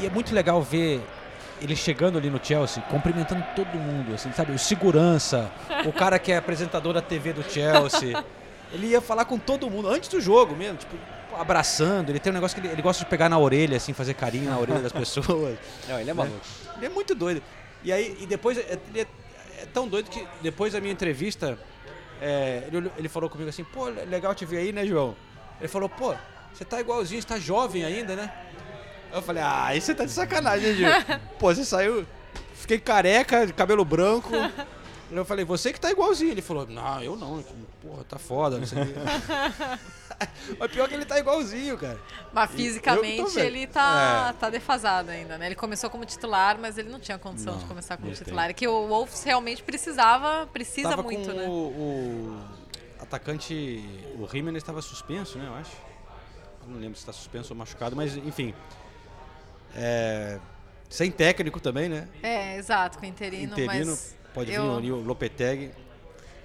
E é muito legal ver ele chegando ali no Chelsea, cumprimentando todo mundo, assim, sabe? O segurança, o cara que é apresentador da TV do Chelsea. [LAUGHS] Ele ia falar com todo mundo, antes do jogo mesmo, tipo, abraçando. Ele tem um negócio que ele, ele gosta de pegar na orelha, assim, fazer carinho na orelha das pessoas. [LAUGHS] Não, ele é maluco. Ele é muito doido. E aí, e depois, é- ele é, é tão doido que depois da minha entrevista, é, ele, ele falou comigo assim, pô, legal te ver aí, né, João? Ele falou, pô, você tá igualzinho, você tá jovem ainda, né? Eu falei, ah, aí você tá de sacanagem, né, Gil? [LAUGHS] Pô, você saiu, fiquei careca, cabelo branco. [LAUGHS] Eu falei, você que tá igualzinho. Ele falou, não, eu não, porra, tá foda, não sei o quê. [LAUGHS] Mas pior que ele tá igualzinho, cara. Mas fisicamente ele tá, É. tá defasado ainda, né? Ele começou como titular, mas ele não tinha condição Não, de começar como titular. tem. É que o Wolves realmente precisava, precisa tava muito, né? o, o atacante, o Jimenez estava suspenso, né, eu acho. Eu não lembro se está suspenso ou machucado, mas enfim. É, sem técnico também, né? É, exato, com interino, Interino, mas pode vir o Lopetegui.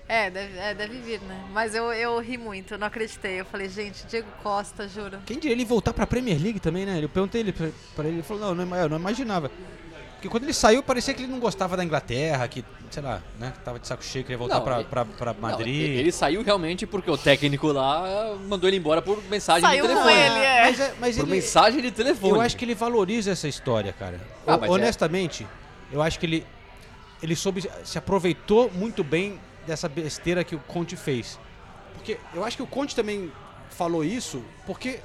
É deve, é, deve vir, né? Mas eu, eu ri muito, eu não acreditei. Eu falei, gente, Diego Costa, juro. Quem diria ele voltar pra Premier League também, né? Eu perguntei ele pra, pra ele, ele falou, não, não, ima- eu não imaginava. Porque quando ele saiu, parecia que ele não gostava da Inglaterra, que, sei lá, né? Que tava de saco cheio, queria voltar Não, pra, ele- pra, pra Não, Madrid. ele ele saiu realmente porque o técnico lá mandou ele embora por mensagem Saiu de com telefone. ele, é. Mas, é- mas Por ele, mensagem de telefone. Eu acho que ele valoriza essa história, cara. Ah, O- é- honestamente, eu acho que ele ele soube se aproveitou muito bem dessa besteira que o Conte fez. Porque eu acho que o Conte também falou isso porque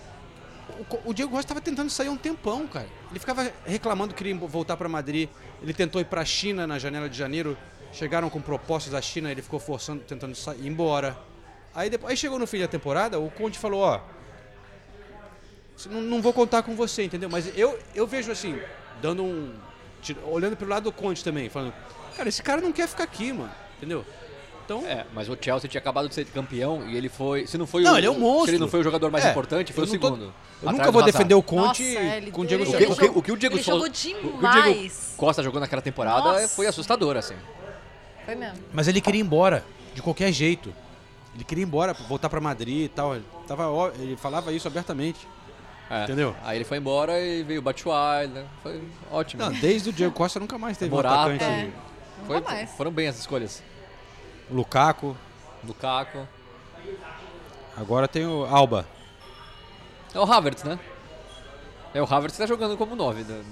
o, o Diego Costa estava tentando sair um tempão, cara. Ele ficava reclamando que queria voltar para Madrid. Ele tentou ir para a China na janela de janeiro. Chegaram com propostas da China, ele ficou forçando, tentando sair, ir embora. Aí, depois, aí chegou no fim da temporada, o Conte falou, ó, não, não vou contar com você, entendeu? Mas eu, eu vejo assim, dando um. Olhando pelo lado do Conte também, falando, cara, esse cara não quer ficar aqui, mano, entendeu? Então. É, mas o Chelsea tinha acabado de ser campeão e ele foi. Se não foi Não, o, ele é um Se monstro. ele não foi o jogador mais É, importante, foi o não tô- segundo. Eu nunca vou defender o Conte Nossa, com o Diego ele- O que, Souza. o, que, o que o Diego Ele Souza- jogou o que o. Diego Costa jogou naquela temporada Nossa. foi assustador, assim. Foi mesmo. Mas ele queria ir embora, de qualquer jeito. Ele queria ir embora, voltar pra Madrid e tal. Ele, tava, ele falava isso abertamente. É. Entendeu? Aí ele foi embora e veio o Batshuayi, né? Foi ótimo. Não, desde o Diego Costa nunca mais teve um Morata. atacante. É. Foi- Nunca mais. foram bem as escolhas. Lukaku, Lukaku. agora tem o Alba. É o Havertz, né? É o Havertz que tá jogando como 9. Né?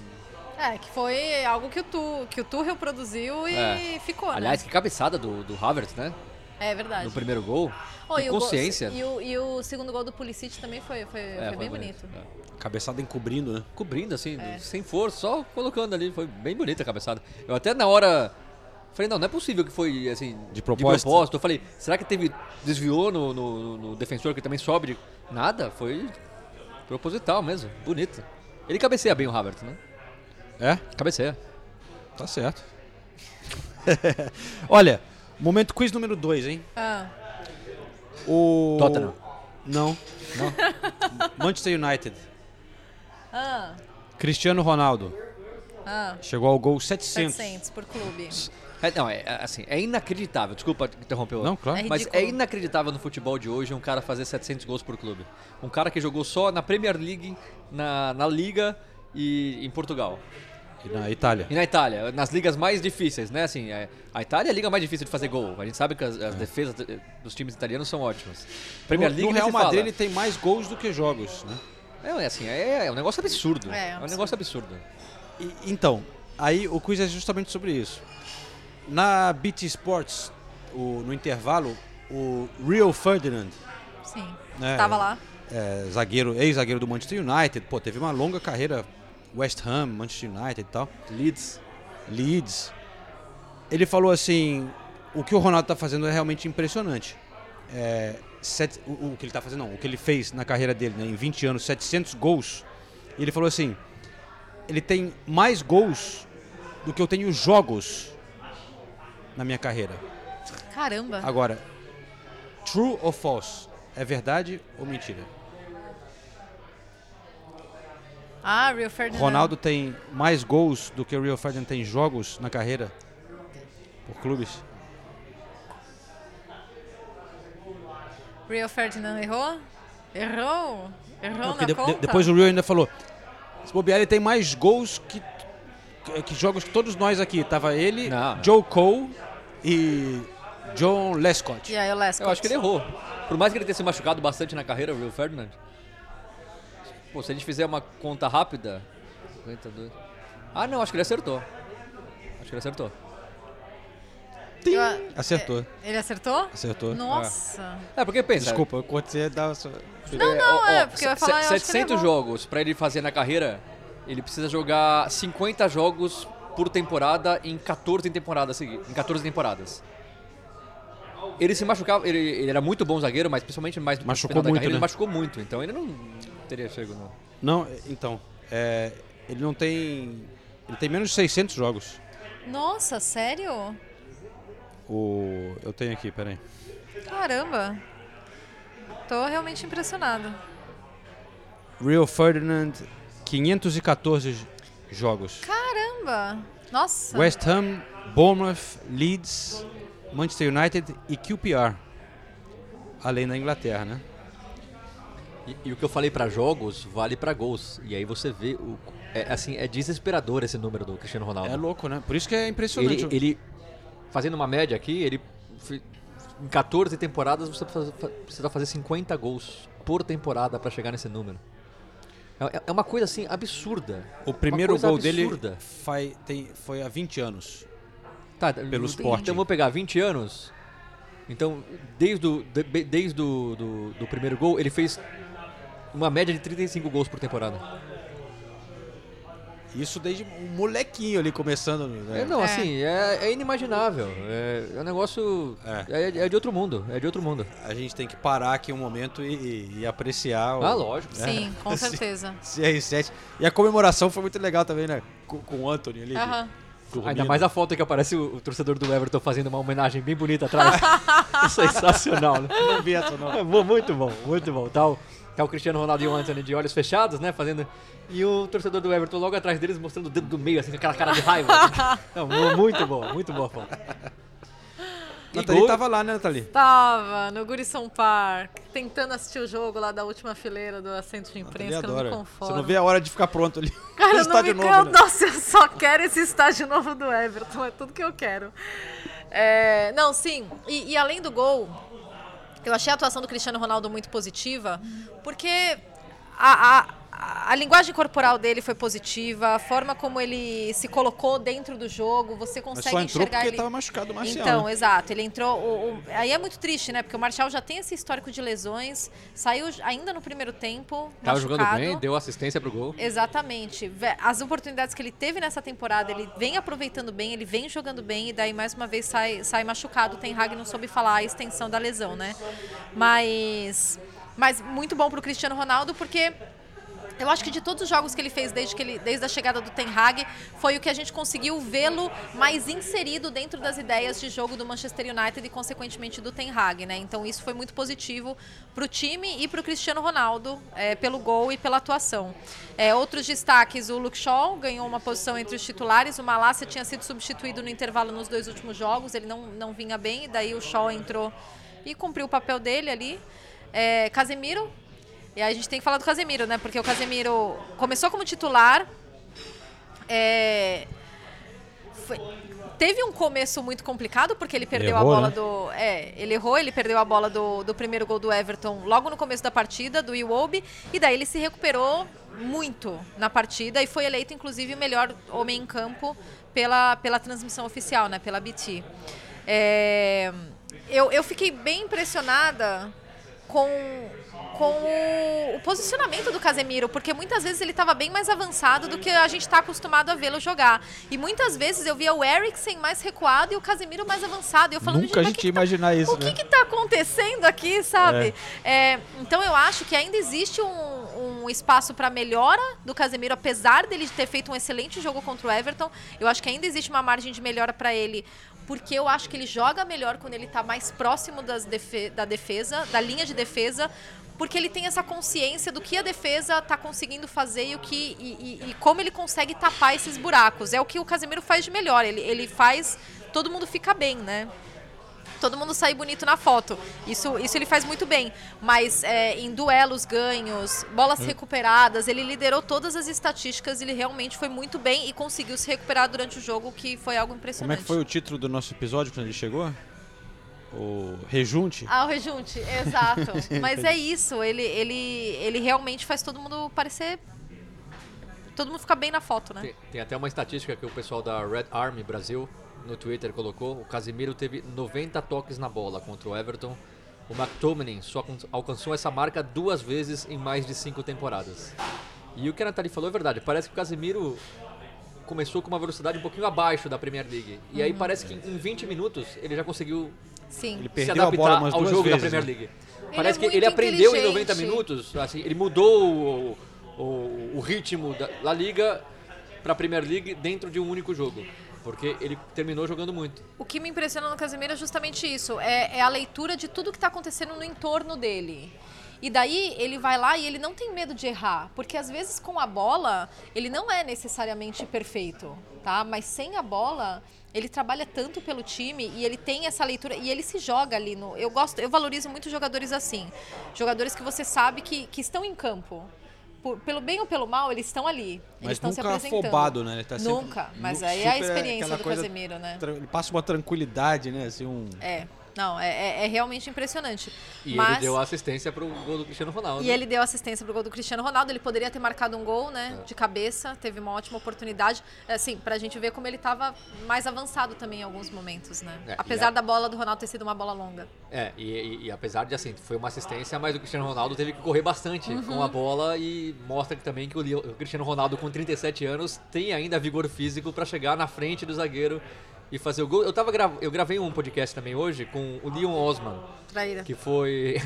É, que foi algo que o, tu, que o Tuchel produziu e É. ficou, Aliás, né? que cabeçada do, do Havertz, né? É verdade. No primeiro gol. Oh, e o gol- consciência. e, o, e o segundo gol do Pulisic também foi, foi, É, foi bem bonito. É. Cabeçada encobrindo, né? Cobrindo, assim, É. sem força, só colocando ali. Foi bem bonita a cabeçada. Eu até na hora. Falei, não, não é possível que foi assim. De propósito. Eu falei, será que teve. Desviou no, no- no defensor que também sobe? de- Nada, foi proposital mesmo. Bonito. Ele cabeceia bem o Havertz, né? É? Cabeceia. Tá certo. [LAUGHS] Olha, momento quiz número 2, hein? Ah, O. Tottenham. Não. [LAUGHS] Não. Manchester United. ah, Cristiano Ronaldo. ah. Chegou ao gol 700. 700 por clube. É, não, é é, assim, é inacreditável. Desculpa interromper. Não, claro. É Mas é inacreditável no futebol de hoje um cara fazer 700 gols por clube. Um cara que jogou só na Premier League, na, na Liga e em Portugal. E na Itália. E na Itália, nas ligas mais difíceis, né? Assim, é- a Itália é a liga mais difícil de fazer gol. A gente sabe que as, as defesas de- dos times italianos são ótimas. Premier É. no, League no Real Madrid fala. ele tem mais gols do que jogos, né? É, é assim, é, é um negócio absurdo. É, É, um absurdo. negócio absurdo. E- então, aí o quiz é justamente sobre isso. Na BT Sports, o- no intervalo, o Rio Ferdinand, Sim. É. Tava lá. é, zagueiro, ex-zagueiro do Manchester United, pô, teve uma longa carreira West Ham, Manchester United e tal, Leeds. Leeds. Ele falou assim, o que o Ronaldo tá fazendo é realmente impressionante. É, sete- o, o que ele tá fazendo, não, o que ele fez na carreira dele, né, em 20 anos, 700 gols. E ele falou assim, ele tem mais gols do que eu tenho jogos na minha carreira. Caramba. Agora, true ou false? É verdade ou mentira? Ah, Rio Ferdinand. Ronaldo tem mais gols do que o Rio Ferdinand tem jogos na carreira por clubes. Rio Ferdinand errou? Errou? Errou Não, na de- conta? depois o Rio ainda falou: se bobear, ele tem mais gols que, que, que jogos que todos nós aqui. Tava ele, Não. Joe Cole e John Lescott. E aí o Lescott? Eu acho que ele errou. Por mais que ele tenha se machucado bastante na carreira, o Will Ferdinand. Pô, se a gente fizer uma conta rápida. 52. Ah, não, acho que ele acertou. Acho que ele acertou. Eu Acertou, Ele acertou? acertou. Nossa. É, porque pensa. Desculpa, quando você dá. Só... Não, não, é, porque eu ia falar, eu acho que ele 700 errou. jogos pra ele fazer na carreira, ele precisa jogar 50 jogos por temporada em 14 temporadas em 14 temporadas. Ele se machucava, ele, ele era muito bom zagueiro, mas principalmente mais no Machucou final da muito, carreira, né? ele machucou muito, então ele não teria chego no Não, então. é, ele não tem. Ele tem menos de 600 jogos. Nossa, sério? O, eu tenho aqui, peraí. Caramba. Tô realmente impressionado. Rio Ferdinand, 514 j- jogos. Caramba. Nossa. West Ham, Bournemouth, Leeds, Manchester United e QPR. Além da Inglaterra, né? E, e o que eu falei pra jogos vale pra gols. E aí você vê o é, assim, é desesperador esse número do Cristiano Ronaldo. É louco, né? Por isso que é impressionante. Ele, ele fazendo uma média aqui, ele em 14 temporadas você precisa fa- precisa fazer 50 gols por temporada pra chegar nesse número. É, é uma coisa assim absurda. O primeiro gol dele absurda. fai- tem- foi há 20 anos. Tá, pelo Sporting. Então vou pegar 20 anos. Então, desde o, de- desde do, do primeiro gol, ele fez uma média de 35 gols por temporada. Isso desde um molequinho ali começando. né? É, não, É. assim, é, é inimaginável. É, é um negócio. É. é de outro mundo. É de outro mundo. A gente tem que parar aqui um momento e, e- e apreciar. o- Ah, lógico. Sim, com [LAUGHS] certeza. CR7. E a comemoração foi muito legal também, né? Com, com o Anthony ali. Aham. dormindo. Ainda mais a foto que aparece o, o torcedor do Everton fazendo uma homenagem bem bonita atrás. [LAUGHS] Sensacional, né? Não vi essa, não. É bom, muito bom, muito bom. Tá o, tá o Cristiano Ronaldo e o Anthony de olhos fechados, né? Fazendo. E o torcedor do Everton logo atrás deles mostrando o dedo do meio, assim, com aquela cara de raiva. [LAUGHS] Não, mu- muito bom, muito boa a foto. Nathalie gol- tava lá, né, Nathalie? Tava no Gurison Park, tentando assistir o jogo lá da última fileira do assento de imprensa, que eu não me adora. conformo. Você não vê a hora de ficar pronto ali. [LAUGHS] Cara, [LAUGHS] eu não me novo, eu, né? Nossa, eu só quero esse estádio novo do Everton, é tudo que eu quero. É, não, sim, e, e além do gol, eu achei a atuação do Cristiano Ronaldo muito positiva, porque a, a, a linguagem corporal dele foi positiva, a forma como ele se colocou dentro do jogo, você Mas consegue só entrou enxergar porque ele... tava machucado o Marcial. Então, né? exato. Ele entrou. o- o- aí é muito triste, né? Porque o Martial já tem esse histórico de lesões. Saiu ainda no primeiro tempo. Tava machucado. jogando bem, deu assistência pro gol. Exatamente. As oportunidades que ele teve nessa temporada, ele vem aproveitando bem, ele vem jogando bem, e daí mais uma vez sai, sai machucado. O Ten Hag não soube falar a extensão da lesão, né? Mas, mas muito bom pro Cristiano Ronaldo, porque eu acho que de todos os jogos que ele fez desde, que ele, desde a chegada do Ten Hag, foi o que a gente conseguiu vê-lo mais inserido dentro das ideias de jogo do Manchester United e, consequentemente, do Ten Hag, né? Então, isso foi muito positivo para o time e para o Cristiano Ronaldo, é, pelo gol e pela atuação. É, outros destaques, o Luke Shaw ganhou uma posição entre os titulares, o Malásia tinha sido substituído no intervalo nos dois últimos jogos, ele não, não vinha bem, daí o Shaw entrou e cumpriu o papel dele ali. É, Casemiro e aí a gente tem que falar do Casemiro, né? Porque o Casemiro começou como titular. é, foi- teve um começo muito complicado, porque ele perdeu errou, a bola né? do. É, ele errou, ele perdeu a bola do, do primeiro gol do Everton logo no começo da partida, do Iwobi, e daí ele se recuperou muito na partida e foi eleito, inclusive, o melhor homem em campo pela, pela transmissão oficial, né? Pela BT. É, eu, eu fiquei bem impressionada com, com o, o posicionamento do Casemiro, porque muitas vezes ele estava bem mais avançado do que a gente está acostumado a vê-lo jogar. E muitas vezes eu via o Eriksen mais recuado e o Casemiro mais avançado. E eu falando, Nunca a gente que ia tá- imaginar isso, o que né? que tá acontecendo aqui, sabe? É, então eu acho que ainda existe um, um espaço para melhora do Casemiro, apesar dele ter feito um excelente jogo contra o Everton. Eu acho que ainda existe uma margem de melhora para ele porque eu acho que ele joga melhor quando ele tá mais próximo defe- da defesa, da linha de defesa, porque ele tem essa consciência do que a defesa tá conseguindo fazer e o que e, e- e como ele consegue tapar esses buracos. É o que o Casemiro faz de melhor. Ele, ele faz todo mundo fica bem, né? Todo mundo sair bonito na foto. Isso, isso ele faz muito bem. Mas é, em duelos ganhos, bolas Hum. recuperadas, ele liderou todas as estatísticas, ele realmente foi muito bem e conseguiu se recuperar durante o jogo, que foi algo Como impressionante. é que foi o título do nosso episódio quando ele chegou? O Rejunte? Ah, o rejunte, exato. [LAUGHS] Mas é isso, ele, ele, ele realmente faz todo mundo parecer. Todo mundo fica bem na foto, né? Tem, tem até uma estatística que o pessoal da Red Army Brasil no Twitter colocou. O Casimiro teve 90 toques na bola contra o Everton. O McTominay só alcan- alcançou essa marca duas vezes em mais de cinco temporadas. E o que a Nathalie falou é verdade. Parece que o Casimiro começou com uma velocidade um pouquinho abaixo da Premier League. E aí parece que em 20 minutos ele já conseguiu Sim. Ele se perdeu a adaptar ao duas jogo vezes. da Premier né? League. Ele Parece é que ele aprendeu em inteligente. 90 minutos, assim, ele mudou o, o, o ritmo da La Liga para a Premier League dentro de um único jogo, porque ele terminou jogando muito. O que me impressiona no Casemiro é justamente isso, é, é a leitura de tudo que está acontecendo no entorno dele. E daí ele vai lá e ele não tem medo de errar, porque às vezes com a bola ele não é necessariamente perfeito, tá? Mas sem a bola ele trabalha tanto pelo time e ele tem essa leitura e ele se joga ali no. Eu gosto, eu valorizo muito jogadores assim, jogadores que você sabe que, que estão em campo. Por- pelo bem ou pelo mal, eles estão ali. eles Mas estão se apresentando. afobado, né? Ele tá sempre Nunca, mas aí é a experiência do Casemiro, né? Ele passa uma tranquilidade, né? Assim, um... É, não, é, é- é realmente impressionante. E Mas, ele deu a assistência para o gol do Cristiano Ronaldo. e ele deu assistência pro gol do Cristiano Ronaldo. Ele poderia ter marcado um gol, né? De cabeça, teve uma ótima oportunidade. Assim, pra gente ver como ele tava mais avançado também em alguns momentos, né? É, Apesar a- da bola do Ronaldo ter sido uma bola longa. É, e, e- e apesar de assim, foi uma assistência, mas o Cristiano Ronaldo teve que correr bastante Uhum. com a bola e mostra também que o, o Cristiano Ronaldo com 37 anos tem ainda vigor físico para chegar na frente do zagueiro e fazer o gol. Eu tava gra- eu gravei um podcast também hoje com o Leon Osman, Traíra. que foi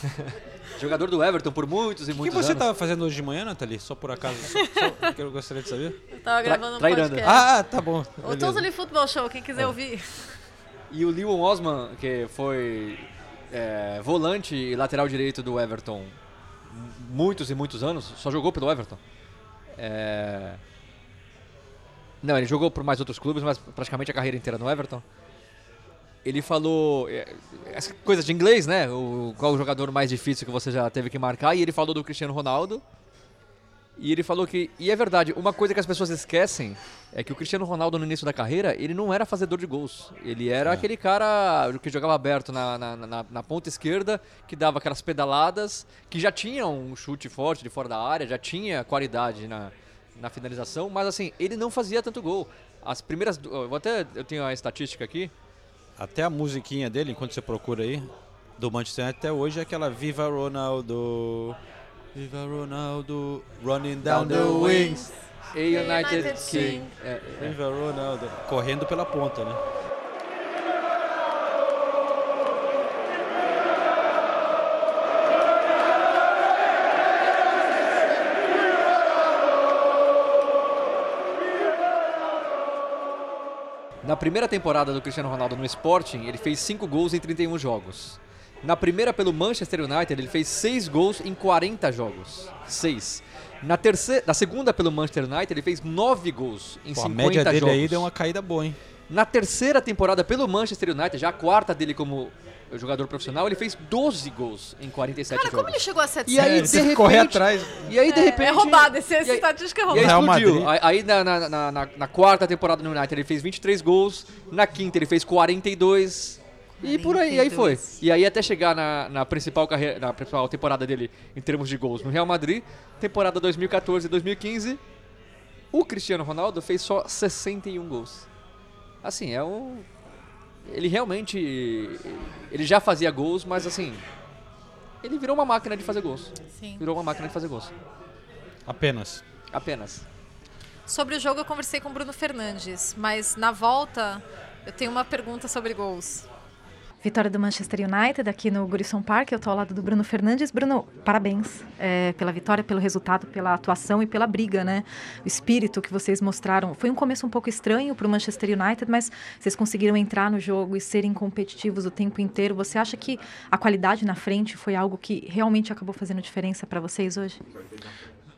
[LAUGHS] jogador do Everton por muitos e O que muitos você anos. tava fazendo hoje de manhã, Nathalie? Só por acaso? Só, só [LAUGHS] que eu gostaria de saber. Eu tava gravando um trairando. podcast. Ah, tá bom. o. Totally Football Show, quem quiser ouvir. E o Leon Osman, que foi é, volante e lateral direito do Everton muitos e muitos anos, só jogou pelo Everton. É, Não, ele jogou por mais outros clubes, mas praticamente a carreira inteira no Everton. Ele falou é, essa coisa de inglês, né? O, qual o jogador mais difícil que você já teve que marcar? E ele falou do Cristiano Ronaldo. E ele falou que, e é verdade, uma coisa que as pessoas esquecem é que o Cristiano Ronaldo no início da carreira, ele não era fazedor de gols. Ele era aquele cara que jogava aberto na, na, na- na ponta esquerda, que dava aquelas pedaladas, que já tinha um chute forte de fora da área, já tinha qualidade na, na finalização, mas assim, ele não fazia tanto gol. As primeiras, eu vou até, eu tenho a estatística aqui, Até a musiquinha dele, enquanto você procura aí, do Manchester United até hoje é aquela Viva Ronaldo. Viva Ronaldo, running down, the wings. A United, United King. King. É, é. Viva Ronaldo. Correndo pela ponta, né? Na primeira temporada do Cristiano Ronaldo no Sporting, ele fez 5 gols em 31 jogos. Na primeira pelo Manchester United, ele fez 6 gols em 40 jogos. 6. Na, terceira, na segunda pelo Manchester United, ele fez 9 gols em Pô, a 50 média dele jogos. aí deu uma caída boa, hein? Na terceira temporada pelo Manchester United, já a quarta dele como jogador profissional, ele fez 12 gols em 47 Cara, como jogos. ele chegou a 700? E aí, É, de repente, correr atrás. E aí, de repente... É roubado, esse, e essa aí- estatística é e aí roubada. Real explodiu. Madrid. Aí, aí na, na, na, na- na quarta temporada no United ele fez 23 gols. Na quinta ele fez 42. E por aí, aí foi. 42. E aí até chegar na, na principal carreira, na principal temporada dele em termos de gols no Real Madrid, temporada 2014 e 2015, o Cristiano Ronaldo fez só 61 gols. Assim, é um ele realmente ele já fazia gols, mas assim, ele virou uma máquina de fazer gols. Sim. Virou uma máquina de fazer gols. Apenas. Apenas. Sobre o jogo eu conversei com o Bruno Fernandes, mas na volta eu tenho uma pergunta sobre gols. Vitória do Manchester United aqui no Gurison Park. Eu estou ao lado do Bruno Fernandes. Bruno, parabéns é, pela vitória, pelo resultado, pela atuação e pela briga, né? O espírito que vocês mostraram. Foi um começo um pouco estranho para o Manchester United, mas vocês conseguiram entrar no jogo e serem competitivos o tempo inteiro. Você acha que a qualidade na frente foi algo que realmente acabou fazendo diferença para vocês hoje?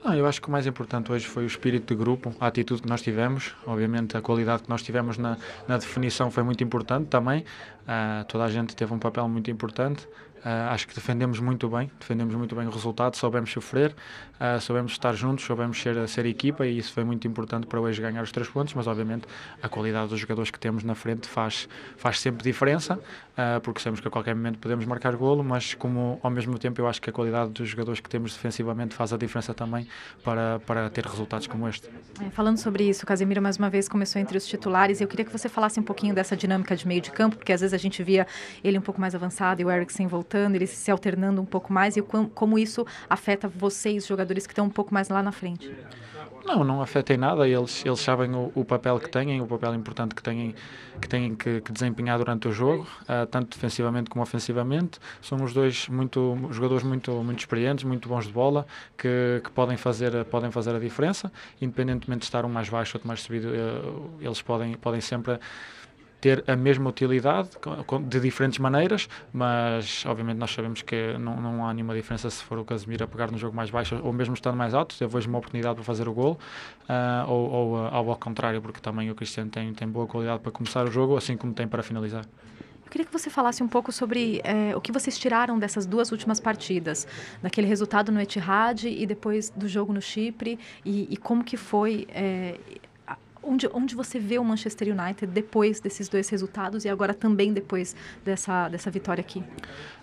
Não, eu acho que o mais importante hoje foi o espírito de grupo, a atitude que nós tivemos. Obviamente, a qualidade que nós tivemos na, na definição foi muito importante também. Uh, toda a gente teve um papel muito importante. Uh, acho que defendemos muito bem, defendemos muito bem o resultado, soubemos sofrer, uh, soubemos estar juntos, soubemos ser, ser equipa e isso foi muito importante para hoje ganhar os três pontos, mas obviamente a qualidade dos jogadores que temos na frente faz, faz sempre diferença, uh, porque sabemos que a qualquer momento podemos marcar golo, mas como ao mesmo tempo eu acho que a qualidade dos jogadores que temos defensivamente faz a diferença também para, para ter resultados como este. É, falando sobre isso, o Casemiro mais uma vez começou entre os titulares e eu queria que você falasse um pouquinho dessa dinâmica de meio de campo, porque às vezes a gente via ele um pouco mais avançado e o Eriksen voltando voltando, eles se alternando um pouco mais e como isso afeta vocês, jogadores que estão um pouco mais lá na frente? Não, não afeta em nada. Eles, eles sabem o, o papel que têm, o papel importante que têm que, têm que, que desempenhar durante o jogo, uh, tanto defensivamente como ofensivamente. São os dois muito, jogadores muito, muito experientes, muito bons de bola, que, que podem, fazer, podem fazer a diferença. Independentemente de estar um mais baixo ou mais subido, uh, eles podem, podem sempre ter a mesma utilidade de diferentes maneiras, mas obviamente nós sabemos que não, não há nenhuma diferença se for o Casemiro a pegar no jogo mais baixo ou mesmo estando mais alto. Eu vejo uma oportunidade para fazer o gol, uh, ou, ou uh, ao contrário, porque também o Cristiano tem, tem boa qualidade para começar o jogo, assim como tem para finalizar. Eu queria que você falasse um pouco sobre eh, o que vocês tiraram dessas duas últimas partidas, daquele resultado no Etihad e depois do jogo no Chipre, e, e como que foi eh, onde, onde você vê o Manchester United depois desses dois resultados e agora também depois dessa, dessa vitória aqui?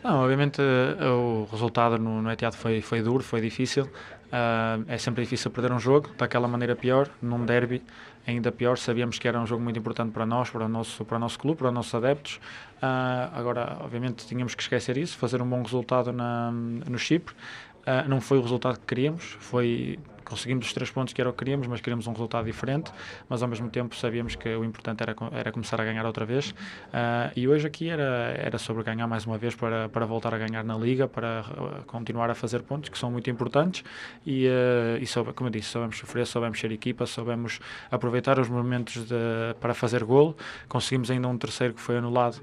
Não, obviamente eh, o resultado no, no Etihad foi, foi duro, foi difícil. Uh, é sempre difícil perder um jogo daquela maneira pior, num derby ainda pior. Sabíamos que era um jogo muito importante para nós, para o nosso, para o nosso clube, para os nossos adeptos. Uh, agora, obviamente, tínhamos que esquecer isso, fazer um bom resultado na, no Chipre. Uh, não foi o resultado que queríamos, foi conseguimos os três pontos que era o que queríamos, mas queríamos um resultado diferente, mas ao mesmo tempo sabíamos que o importante era, era começar a ganhar outra vez. Uh, e hoje aqui era, era sobre ganhar mais uma vez para, para voltar a ganhar na Liga, para uh, continuar a fazer pontos, que são muito importantes. E, uh, e soube, como eu disse, soubemos sofrer, soubemos ser equipa, soubemos aproveitar os momentos de, para fazer golo. Conseguimos ainda um terceiro que foi anulado,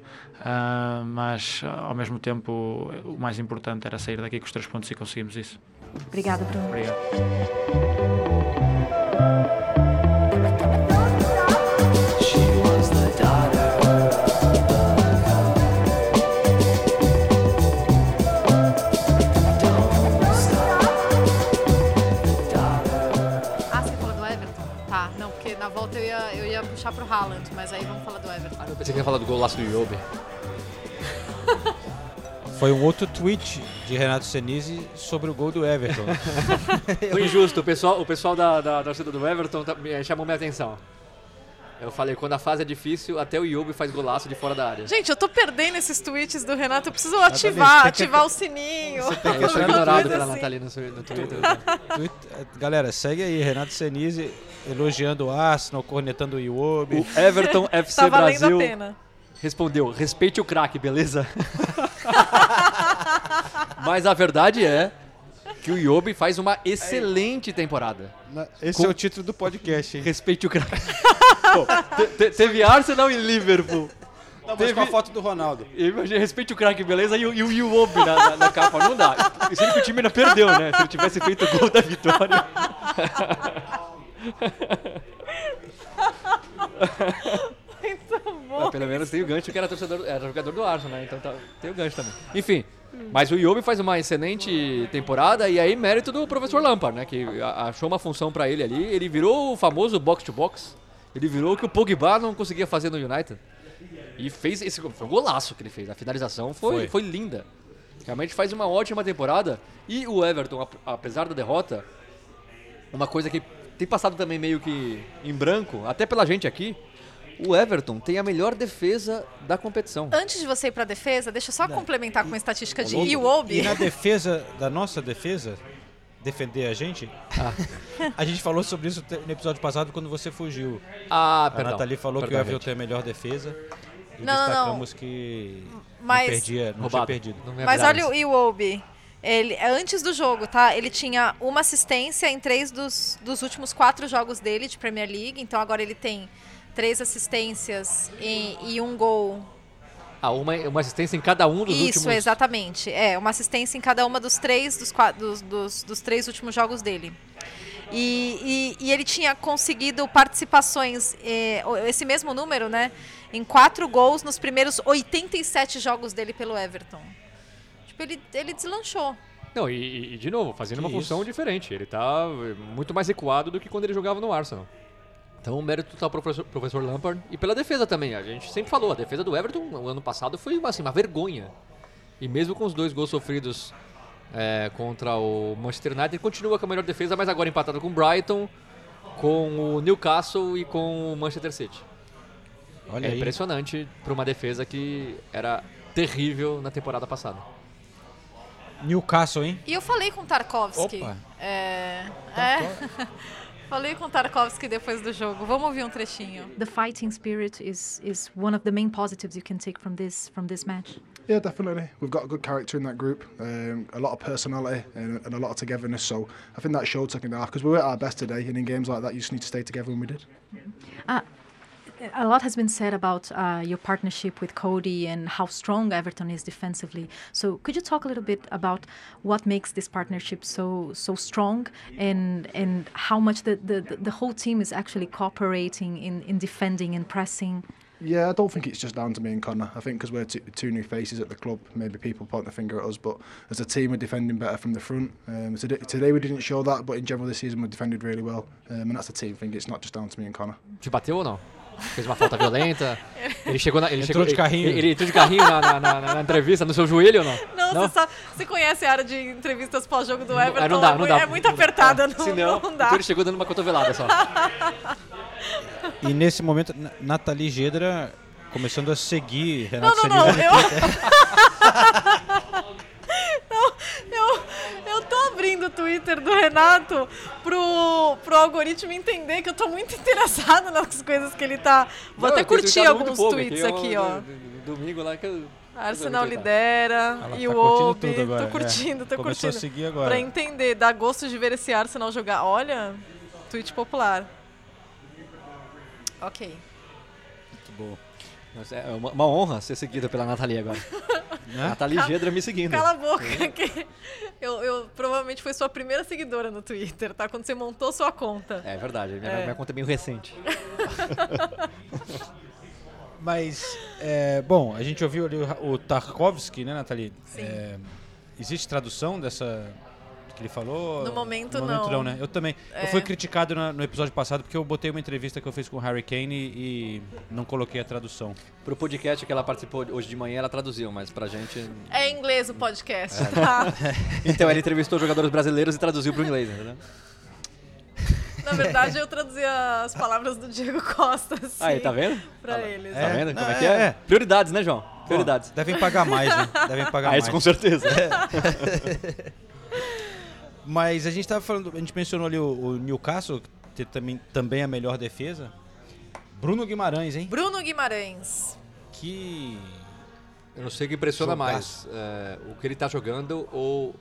mas ao mesmo tempo o mais importante era sair daqui com os três pontos e conseguimos isso. Obrigada, Bruno. Obrigado. Ah, você falou do Everton? Tá, não, porque na volta eu ia, eu ia puxar pro Haaland, mas aí vamos falar do Everton. Ah, eu pensei que ia falar do golaço do Yobe. [LAUGHS] Foi um outro tweet de Renato Senise sobre o gol do Everton. [LAUGHS] Foi injusto. O pessoal, o pessoal da, da, da torcida do Everton tá, chamou minha atenção. Eu falei, quando a fase é difícil, até o Yubi faz golaço de fora da área. Gente, eu tô perdendo esses tweets do Renato. Eu preciso ativar, ativar que... o sininho. Eu sou ignorado pela assim. Natalina no [LAUGHS] Twitter. Galera, segue aí. Renato Senise elogiando o Arsenal, cornetando o Iwobi. O Everton FC [LAUGHS] tá Brasil respondeu, respeite o craque, beleza? Mas a verdade é que o Yobi faz uma excelente temporada. Esse Com... é o título do podcast, hein? Respeite o craque. [LAUGHS] teve Arsenal e Liverpool. Não, teve... com a foto do Ronaldo. Imagina, respeite o craque, beleza? E o Yobi na, na, na, capa. Não dá. Isso que o time ainda perdeu, né? Se ele tivesse feito o gol da vitória. Muito bom. pelo menos tem o gancho que era, torcedor, era jogador do Arsenal, né? Então tá, tem o gancho também. Enfim, mas o Yobi faz uma excelente temporada e aí mérito do professor Lampard, né? Que achou uma função para ele ali. Ele virou o famoso box-to-box. -box. Ele virou o que o Pogba não conseguia fazer no United. E fez esse foi um golaço que ele fez. A finalização foi, foi. foi linda. Realmente faz uma ótima temporada. E o Everton, apesar da derrota, uma coisa que tem passado também meio que em branco, até pela gente aqui, o Everton tem a melhor defesa da competição. Antes de você ir para a defesa, deixa eu só Não. complementar com a estatística de Iwobi. E na defesa da nossa defesa, defender a gente, ah. [LAUGHS] a gente falou sobre isso no episódio passado quando você fugiu. Ah, a perdão. Nathalie falou perdão, que o Everton tem a melhor defesa. E não, destacamos não. que Mas, Perdia, não Roubado. tinha perdido. Não mas olha o Iwobi. Ele, antes do jogo, tá? Ele tinha uma assistência em três dos, dos últimos quatro jogos dele de Premier League. Então agora ele tem três assistências e, e um gol Ah, uma, uma assistência em cada um dos Isso, últimos... exatamente. É, uma assistência em cada uma dos três, dos, dos, dos, dos três últimos jogos dele. E, e, e ele tinha conseguido participações, eh, esse mesmo número, né? Em quatro gols nos primeiros 87 jogos dele pelo Everton. Tipo, ele, ele deslanchou. Não, e, e- de novo, fazendo Que uma função isso. diferente. Ele tá eh, muito mais recuado do que quando ele jogava no Arsenal. Então o mérito tá o professor, professor Lampard e pela defesa também. A gente sempre falou, a defesa do Everton no ano passado foi assim, uma vergonha. E mesmo com os dois gols sofridos eh, contra o Manchester United, ele continua com a melhor defesa, mas agora empatado com o Brighton, com o Newcastle e com o Manchester City. Olha é aí. impressionante para uma defesa que era terrível na temporada passada. Newcastle, hein? E eu falei com o Tarkovsky. Opa. É, é. [LAUGHS] falei com Tarkovsky depois do jogo. Vamos ouvir um trechinho. The fighting spirit is, is one of the main positives you can take from this from this match. Yeah, definitely. We've got a good character in that group, um, a lot of personality and, and a lot of togetherness. So I think that showed second half because we were at our best today. And in games like that, you just need to stay together, and we did. Uh, a lot has been said about uh, your partnership with Cody and how strong Everton is defensively. So could you talk a little bit about what makes this partnership so so strong and and how much the, the, the whole team is actually cooperating in, in defending and pressing? Yeah, I don't think it's just down to me and Connor. I think because we're two, two new faces at the club, maybe people point the finger at us. But as a team, we're defending better from the front. Um, today, today we didn't show that, but in general this season we defended really well. Um, and that's a team thing. It's not just down to me and Connor. Te bateu ou não? Fez uma falta violenta? Ele chegou na, ele Entrou chegou, de carrinho. Ele, ele entrou de carrinho na, na, na- na entrevista, no seu joelho ou não? Não, Você, sabe, você conhece a área de entrevistas pós-jogo do Everton? Ah, não dá, é, não dá. é muito apertada, não, não, não dá. então ele chegou dando uma cotovelada só. E nesse momento, Na- Nathalie Gedra começando a seguir Não, Renato não, não. Senise Eu... [LAUGHS] no Twitter. não, eu, eu tô abrindo o Twitter do Renato pro, pro algoritmo entender que eu tô muito [LAUGHS] interessada nas coisas que ele tá. Vou Não, até curtir muito alguns pouco, tweets que eu- aqui, ó. Domingo lá que eu... Arsenal lidera Ela e tá o curtindo Obi. Tô curtindo, é. tô Começou a curtindo. seguir agora. Pra entender, dá gosto de ver esse Arsenal jogar. Olha, tweet popular. Ok. Muito bom. Mas É uma, uma honra ser seguida pela Nathalie agora. [LAUGHS] Né? Nathalie Gedra me seguindo. Cala a boca, que eu, eu provavelmente foi sua primeira seguidora no Twitter, tá? Quando você montou sua conta. É verdade, minha, É. minha conta é meio recente. [LAUGHS] Mas, é, bom, a gente ouviu ali o, o Tarkovsky, né, Nathalie? Sim. É, existe tradução dessa que ele falou? No momento, no momento não. não, né? Eu também. É. Eu fui criticado na- no episódio passado porque eu botei uma entrevista que eu fiz com o Harry Kane e, e não coloquei a tradução. Pro podcast que ela participou hoje de manhã, ela traduziu, mas pra gente... É em inglês o podcast, É. tá? [LAUGHS] Então, ela entrevistou jogadores brasileiros e traduziu pro inglês, entendeu? Na verdade, eu traduzi as palavras do Diego Costa, assim, Aí, tá vendo? pra eles. Tá vendo Não, como é é, que é? é. Prioridades, né, João? Prioridades. Bom, devem pagar mais, né? Devem pagar Ah, mais. isso com certeza. [LAUGHS] Mas a gente tava falando, a gente mencionou ali o, o Newcastle, que tem também, também a melhor defesa. Bruno Guimarães, hein? Bruno Guimarães. Que. Eu não sei o que impressiona Jogaço. mais, é, o que ele tá jogando ou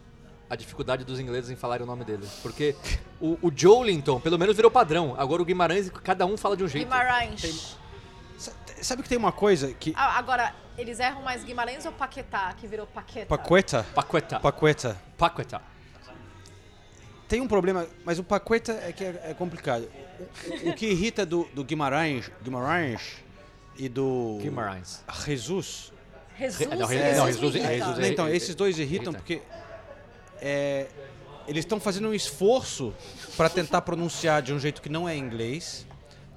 a dificuldade dos ingleses em falarem o nome dele. Porque o, o Joelinton, pelo menos, virou padrão. Agora o Guimarães, cada um fala de um jeito. Guimarães. Sabe que tem uma coisa que. Ah, agora, eles erram mais Guimarães ou Paquetá, que virou Paqueta? Paqueta. Paqueta. Paqueta. Paqueta. Tem um problema, mas o Paqueta é que é, é complicado. O, o que irrita do, do Guimarães, Guimarães e do Guimarães. Jesus. Jesus, Não, Jesus, não, Jesus- é- então, esses dois irritam irrita. porque é, eles estão fazendo um esforço para tentar pronunciar de um jeito que não é inglês,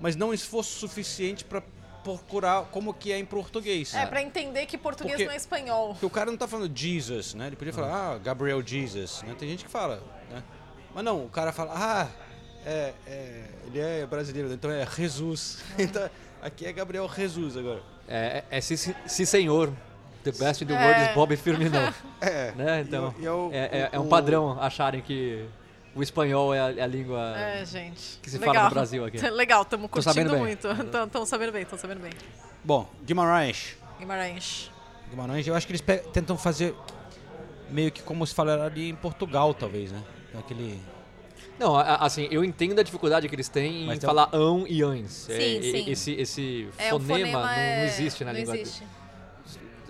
mas não um esforço suficiente para procurar como que é em português. É, pra entender que português Porque- não é espanhol. Porque o cara não tá falando Jesus, né? Ele podia falar, ah, Gabriel Jesus, né? Tem gente que fala, né? Mas não, o cara fala, ah, é, é, ele é brasileiro, então é Jesus. [LAUGHS] então, aqui é Gabriel Jesus agora. É, é, é sim, sim, senhor. The best in the É. world is Bob Firmino. [LAUGHS] É. né? Então, E e o- é, é- é um padrão acharem que o espanhol é a, é a língua... É, gente. Que se Legal. fala no Brasil aqui. [LAUGHS] Legal, estamos curtindo muito. Estão sabendo bem, estão sabendo bem. Bom, Guimarães, Guimarães. Guimarães, eu acho que eles tentam fazer meio que como se falaria em Portugal, talvez, né? Então, Aquele... Não, assim, eu entendo a dificuldade que eles têm Mas em tem falar ão e ães. Sim, É, sim. Esse, esse É, fonema, fonema não, é- não existe na não língua. existe.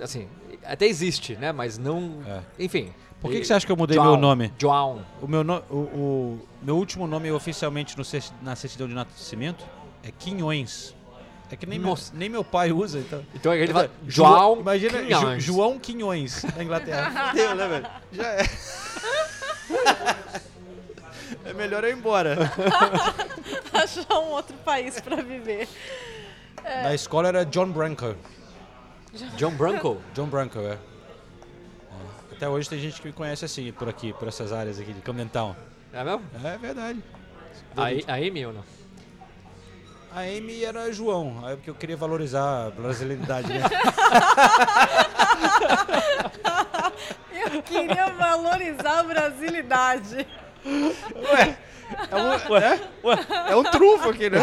Assim, até existe, né? Mas não. Enfim. Por que, E- que você acha que eu mudei João, meu nome? João. O meu, no- o, o meu último nome oficialmente no cer- na certidão de nascimento é Quinhões. É que nem, meu, nem meu pai usa, então. Então ele fala, João Imagina, Quinhões. João Quinhões, na Inglaterra. [LAUGHS] Fudeu, né, velho? Já é. [LAUGHS] É melhor eu ir embora. [LAUGHS] Achar um outro país pra viver. É. Na escola era John Branco. John Branco? John Branco, é. É. Até hoje tem gente que me conhece assim, por aqui, por essas áreas aqui de Camden Town. É mesmo? É verdade. A, a Amy ou não? A Amy era João, aí porque eu queria valorizar a brasileiridade, né? [LAUGHS] Eu queria valorizar a brasilidade. Ué, é um, ué, ué, é um trunfo aqui, né?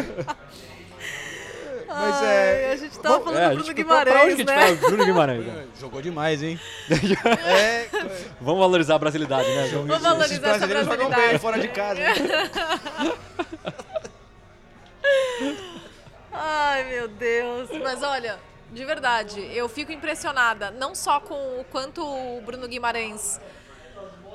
Mas é. Ai, a gente tava Bom, falando é, do Bruno gente- Guimarães, pra onde que a gente né? vai? Bruno Guimarães. né? Jogou demais, hein? [LAUGHS] é. Vamos valorizar a brasilidade, né? Vamos valorizar essa brasileiros jogam brasilidade. bem fora de casa, hein? [LAUGHS] Ai, meu Deus. Mas olha, de verdade, eu fico impressionada, não só com o quanto o Bruno Guimarães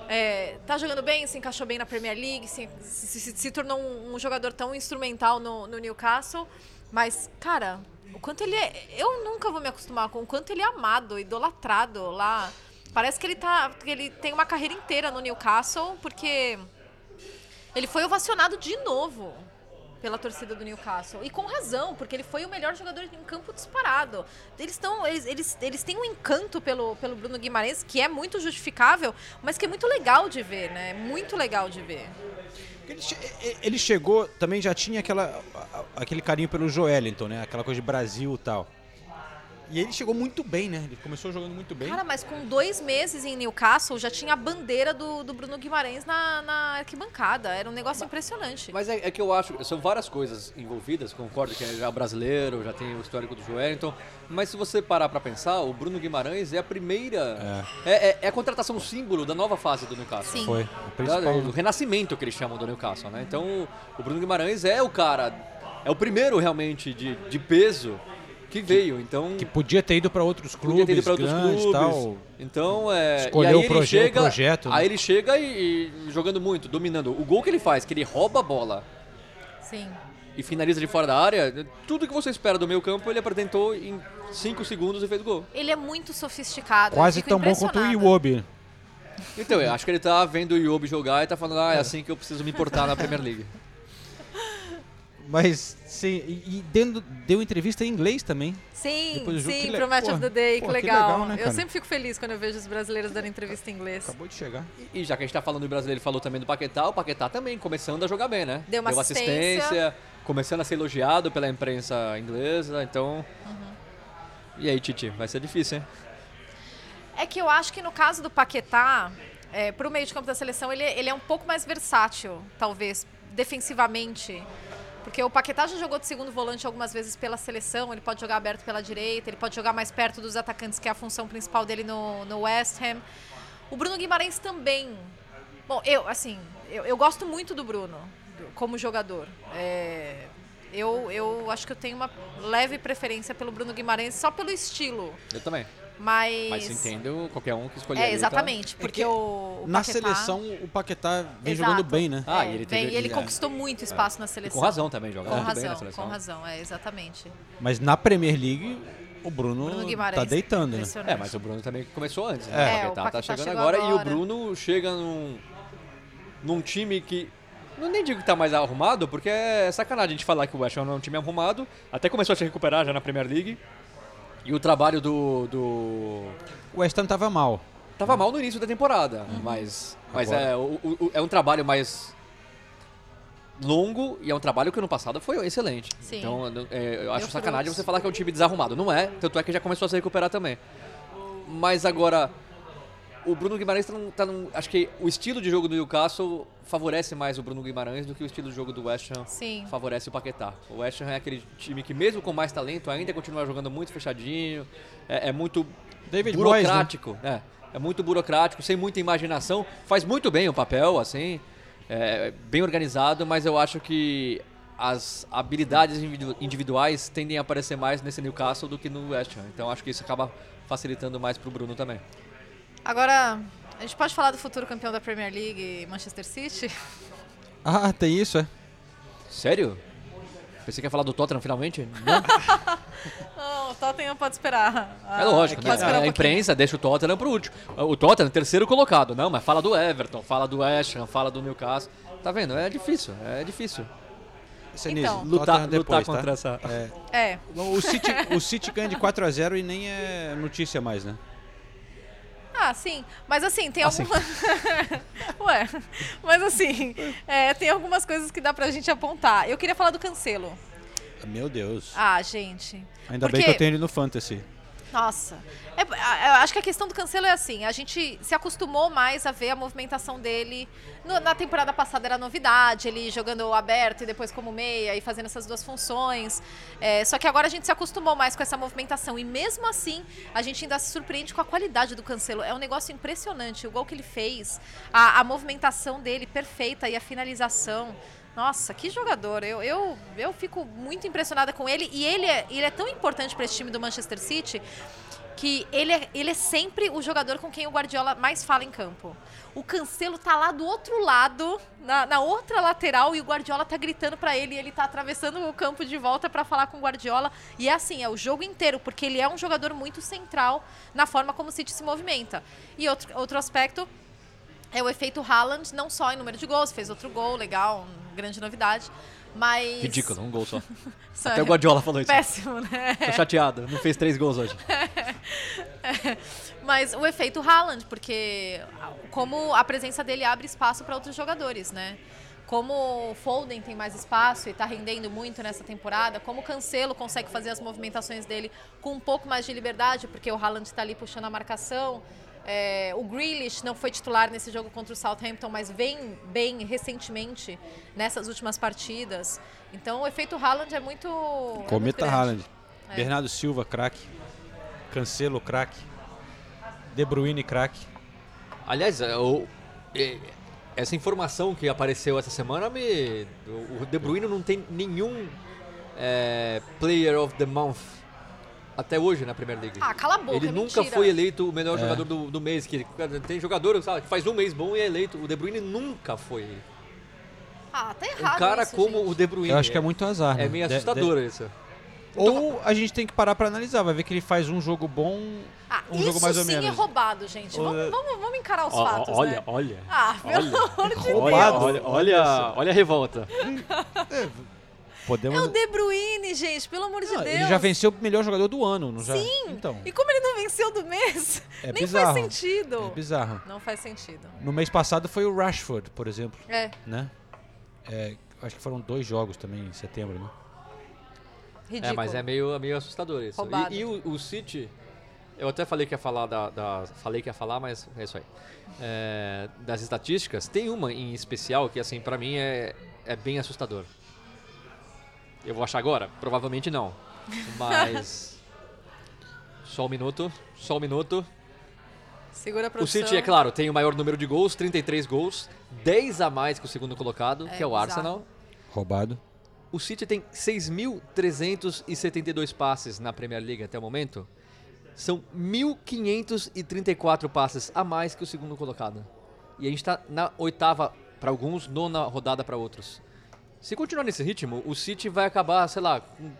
é, tá jogando bem, se encaixou bem na Premier League, se, se- se- se tornou um, um jogador tão instrumental no, no Newcastle, mas, cara, o quanto ele é. Eu nunca vou me acostumar com o quanto ele é amado, idolatrado lá. Parece que ele tá. que ele tem uma carreira inteira no Newcastle, porque ele foi ovacionado de novo pela torcida do Newcastle. E com razão, porque ele foi o melhor jogador em campo disparado. Eles, tão, eles, eles, eles têm um encanto pelo, pelo Bruno Guimarães, que é muito justificável, mas que é muito legal de ver, né? Muito legal de ver. Ele, ele chegou, também já tinha aquela, aquele carinho pelo Joelinton, né? Aquela coisa de Brasil e tal. E ele chegou muito bem, né? Ele começou jogando muito bem. Cara, mas com dois meses em Newcastle, já tinha a bandeira do, do Bruno Guimarães na, na arquibancada. Era um negócio impressionante. Mas é, é que eu acho, são várias coisas envolvidas, concordo que é já brasileiro, já tem o histórico do Joelinton, mas se você parar pra pensar, o Bruno Guimarães é a primeira, é, é- é a contratação símbolo da nova fase do Newcastle. Sim. Foi, Da- principal, do né? renascimento que eles chamam do Newcastle, né? Então, o Bruno Guimarães é o cara, é o primeiro realmente de, de peso que veio, então... Que podia ter ido para outros Podia ter ido clubes pra outros grandes e clubes. tal. Então, é. Escolheu e aí o ele proje- o chega, projeto, né? Aí ele chega e, e jogando muito, dominando. O gol que ele faz, que ele rouba a bola Sim. e finaliza de fora da área, tudo que você espera do meio campo, ele apresentou em 5 segundos e fez o gol. Ele é muito sofisticado. Quase tão bom quanto o. Iwobi. Então, eu acho que ele tá vendo o Iobi jogar e tá falando, ah, é assim que eu preciso me importar na Premier League. [LAUGHS] Mas, sim, e, e dendo, deu entrevista em inglês também. Sim, do jogo, sim, pro Match Pô, of the Day, que que legal. legal, né, eu sempre fico feliz quando eu vejo os brasileiros dando entrevista em inglês. Acabou de chegar. E já que a gente tá falando do brasileiro, ele falou também do Paquetá, o Paquetá também começando a jogar bem, né? Deu uma assistência. começando a ser elogiado pela imprensa inglesa, então... Uhum. E aí, Titi, vai ser difícil, hein? É que eu acho que no caso do Paquetá, é, pro meio de campo da seleção, ele, ele é um pouco mais versátil, talvez, defensivamente. Porque o Paquetá já jogou de segundo volante algumas vezes pela seleção, ele pode jogar aberto pela direita, ele pode jogar mais perto dos atacantes, que é a função principal dele no, no West Ham. O Bruno Guimarães também. Bom, eu, assim, eu, eu gosto muito do Bruno como jogador. É, eu, eu acho que eu tenho uma leve preferência pelo Bruno Guimarães só pelo estilo. Eu também. Mas. Mas entendo qualquer um que escolher É, tá? exatamente, porque o, o Na Paquetá- seleção, o Paquetá vem Exato. jogando bem, né? Ah, É, e ele bem, teve- e ele é. conquistou muito espaço na E seleção. com razão também, joga Com muito bem razão, na seleção. com razão, é, exatamente. Mas na Premier League, o Bruno, Bruno Guimarães, tá deitando, né? É, mas o Bruno também começou antes, É. né? É, o o Paquetá tá chegando chegou agora, e o agora. Bruno chega num, num time que. Não nem digo que tá mais arrumado, porque é sacanagem a gente falar que o West Ham é um time arrumado. Até começou a se recuperar já na Premier League. E o trabalho do. do... O West Ham tava mal. Tava mal no início da temporada, mas, mas Agora. é, o- o- é um trabalho mais longo e é um trabalho que ano passado foi excelente. Sim. Então é, eu acho sacanagem você falar que é um time desarrumado. Não é, tanto é que já começou a se recuperar também. Mas agora, o Bruno Guimarães tá num, tá num- Acho que o estilo de jogo do Newcastle favorece mais o Bruno Guimarães do que o estilo de jogo do West Ham Sim. favorece o Paquetá. O West Ham é aquele time que, mesmo com mais talento, ainda continua jogando muito fechadinho, é, é muito David né? burocrático. é, é muito burocrático, sem muita imaginação. Faz muito bem o papel, assim, é, bem organizado, mas eu acho que as habilidades individu- individuais tendem a aparecer mais nesse Newcastle do que no West Ham. Então acho que isso acaba facilitando mais pro Bruno também. Agora, a gente pode falar do futuro campeão da Premier League, Manchester City? [LAUGHS] Ah, tem isso, é? Sério? Pensei que ia falar do Tottenham finalmente? Não. [LAUGHS] Não, o Tottenham pode esperar. É lógico, pode né? A um pouquinho. imprensa deixa o Tottenham pro último. O Tottenham, terceiro colocado. Não, mas fala do Everton, fala do West Ham, fala do Newcastle. Tá vendo? É difícil, é difícil. Senise, Então. Lutar- Tottenham lutar depois, tá? contra essa- É. É. O City, o City ganha de 4 a 0 e nem é notícia mais, né? Ah, sim. Mas assim, tem Assim. alguma. [LAUGHS] Ué, mas assim, é, tem algumas coisas que dá pra gente apontar. Eu queria falar do Cancelo. Meu Deus. Ah, gente. Ainda bem porque- que eu tenho ele no Fantasy. Nossa. É, a- eu acho que a questão do Cancelo é assim, a gente se acostumou mais a ver a movimentação dele. No- na temporada passada era novidade, ele jogando aberto e depois como meia e fazendo essas duas funções. É, só que agora a gente se acostumou mais com essa movimentação. E mesmo assim, a gente ainda se surpreende com a qualidade do Cancelo. É um negócio impressionante. O gol que ele fez, a, a movimentação dele perfeita e a finalização. Nossa, que jogador. Eu, eu, eu fico muito impressionada com ele. E ele é, ele é tão importante para esse time do Manchester City que ele é, ele é sempre o jogador com quem o Guardiola mais fala em campo. O Cancelo tá lá do outro lado, na, na outra lateral, e o Guardiola tá gritando pra ele, e ele tá atravessando o campo de volta pra falar com o Guardiola. E é assim, é o jogo inteiro, porque ele é um jogador muito central na forma como o City se movimenta. E outro, outro aspecto é o efeito Haaland, não só em número de gols, fez outro gol, legal, grande novidade. Mas. Ridículo, um gol só. [LAUGHS] Até o Guardiola falou isso. Péssimo, né? Tô chateado, não fez três gols hoje. É, [LAUGHS] Mas o efeito Haaland, porque como a presença dele abre espaço para outros jogadores, né? Como o Foden tem mais espaço e está rendendo muito nessa temporada, como o Cancelo consegue fazer as movimentações dele com um pouco mais de liberdade, porque o Haaland está ali puxando a marcação. É, o Grealish não foi titular nesse jogo contra o Southampton, mas vem bem recentemente nessas últimas partidas. Então o efeito Haaland é muito. é muito Cometa. Haaland. É. Bernardo Silva, craque. Cancelo, craque. De Bruyne, craque. Aliás, é, o- é, essa informação que apareceu essa semana me. O o De Bruyne não tem nenhum é, Player of the Month até hoje na Premier League. Ah, cala a boca, Ele é nunca mentira. foi eleito o melhor É. jogador do, do mês. Que, tem jogador sabe, que faz um mês bom e é eleito. O De Bruyne nunca foi. Ah, tá Um errado. cara isso, como gente. o De Bruyne. Eu acho que é muito azar, né? É meio De- assustador de- isso. Ou a gente tem que parar pra analisar, vai ver que ele faz um jogo bom, Ah, um isso jogo mais ou sim menos. é roubado, gente. Vamos, vamos, vamos encarar os Ó, fatos, olha, né? olha. Ah, pelo Olha. amor de Deus. Olha, olha, olha a revolta. Podemos. É o De Bruyne, gente, pelo amor de Não, Deus. ele já venceu o melhor jogador do ano, não já? Sim. Então, E como ele não venceu do mês, É [LAUGHS] nem bizarro. faz sentido. é bizarro. Não faz sentido. No mês passado foi o Rashford, por exemplo, É, né? É, acho que foram dois jogos também em setembro, né? ridículo. É, mas é meio, meio assustador isso. Roubado. E, e o, o City, eu até falei que ia falar da, da- falei que ia falar, mas é isso aí. É, das estatísticas, tem uma em especial que assim para mim é, é bem assustador. Eu vou achar agora? Provavelmente não. Mas [LAUGHS] só um minuto, só um minuto. Segura a O produção. City, é claro, tem o maior número de gols, 33 gols, 10 a mais que o segundo colocado, É que é o. Arsenal. Roubado. O City tem 6.372 passes na Premier League até o momento. São 1.534 passes a mais que o segundo colocado. E a gente está na oitava para alguns, nona rodada para outros. Se continuar nesse ritmo, o City vai acabar, sei lá, com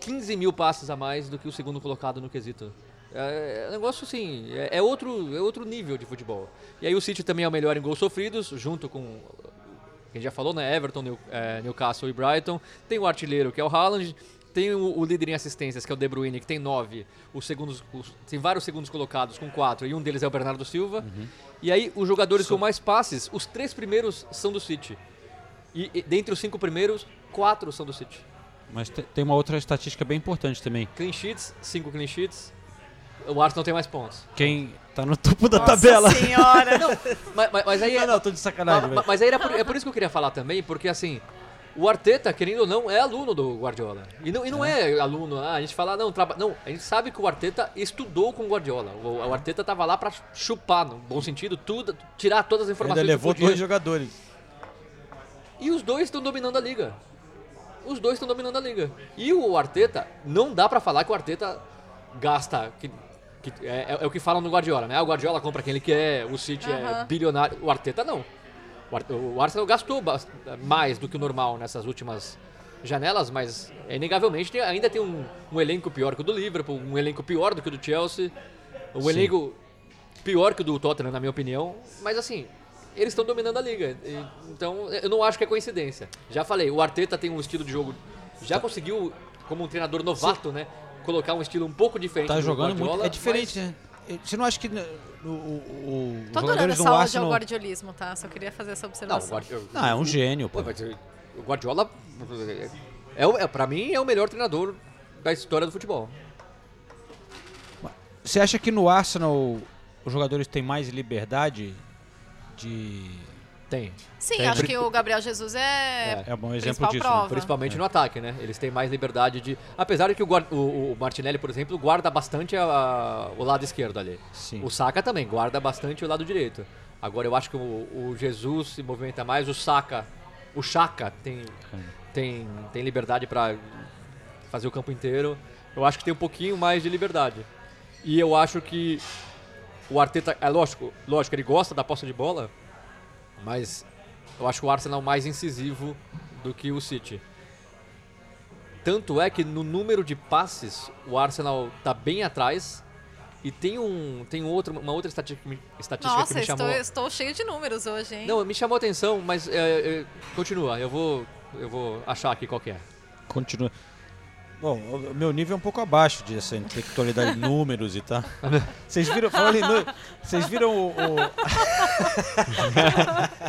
15 mil passes a mais do que o segundo colocado no quesito. É, é um negócio assim, é, é outro, é outro nível de futebol. E aí o City também é o melhor em gols sofridos, junto com quem já falou, né? Everton, New- é, Newcastle e Brighton. Tem o artilheiro, que é o Haaland. Tem o, o líder em assistências, que é o De Bruyne, que tem nove. Os segundos, os- tem vários segundos colocados com quatro, e um deles é o Bernardo Silva. E aí, os jogadores com mais passes, os três primeiros são do City. E, e dentre os cinco primeiros, quatro são do City. Mas te- tem uma outra estatística bem importante também. Clean sheets, cinco clean sheets. o Arsenal tem mais pontos. Quem tá no topo da Nossa tabela. senhora. [LAUGHS] Mas, mas- mas aí Não, não, tô de sacanagem. Ma- velho. Mas aí era por, é por isso que eu queria falar também, porque assim, o Arteta, querendo ou não, é aluno do Guardiola. E não, e não é. aluno, ah, a gente fala, não, traba... não, a gente sabe que o Arteta estudou com o Guardiola. O, o Arteta tava lá pra chupar, no bom sentido, tudo, tirar todas as informações levou que podia. dois jogadores. E os dois estão dominando a liga. Os dois estão dominando a liga. E o Arteta, não dá pra falar que o Arteta gasta. Que, que é, é o que falam no Guardiola, né? Ah, O Guardiola compra quem ele quer, o City é Aham. bilionário. O Arteta não. O, Ar- o Arsenal gastou mais do que o normal nessas últimas janelas, mas é, inegavelmente tem- ainda tem um, um elenco pior que o do Liverpool, um elenco pior do que o do Chelsea, um Sim. elenco pior que o do Tottenham, na minha opinião. Mas assim, eles estão dominando a liga. E- então, eu não acho que é coincidência. Já falei, o Arteta tem um estilo de jogo. Já conseguiu, como um treinador novato, né? Colocar um estilo um pouco diferente Tá do jogando Guardiola, muito. É diferente, mas- né? Você não acha que né, o, o, o, Tô adorando essa aula de Arsenal... guardiolismo, tá? Só queria fazer essa Não, observação. Guardiola. Não, é um gênio, pô. O Guardiola é, é, pra mim é o melhor treinador da história do futebol. Você acha que no Arsenal os jogadores têm mais liberdade de... Tem. Sim, Tem. acho que o Gabriel Jesus é, É um bom exemplo disso, né? Principalmente no ataque, né? Eles têm mais liberdade de. Apesar de que o, o- o Martinelli, por exemplo, guarda bastante a- o lado esquerdo ali. Sim. O Saka também guarda bastante o lado direito. Agora eu acho que o, o Jesus se movimenta mais, o Saka, o Chaka tem, tem, tem liberdade pra fazer o campo inteiro. Eu acho que tem um pouquinho mais de liberdade. E eu acho que o Arteta, é lógico, lógico, ele gosta da posse de bola, mas eu acho que o Arsenal mais incisivo do que o City. Tanto é que no número de passes, o Arsenal tá bem atrás. E tem um, tem outro, uma outra estatística, estatística que Nossa, me estou, chamou. estou cheio de números hoje, hein? Não, me chamou a atenção, mas é, é, continua. Eu vou, eu vou achar aqui qual que é. Continua. Bom, o meu nível é um pouco abaixo dessa intelectualidade de números e tal. Vocês viram, falando em vocês viram o, o- [LAUGHS]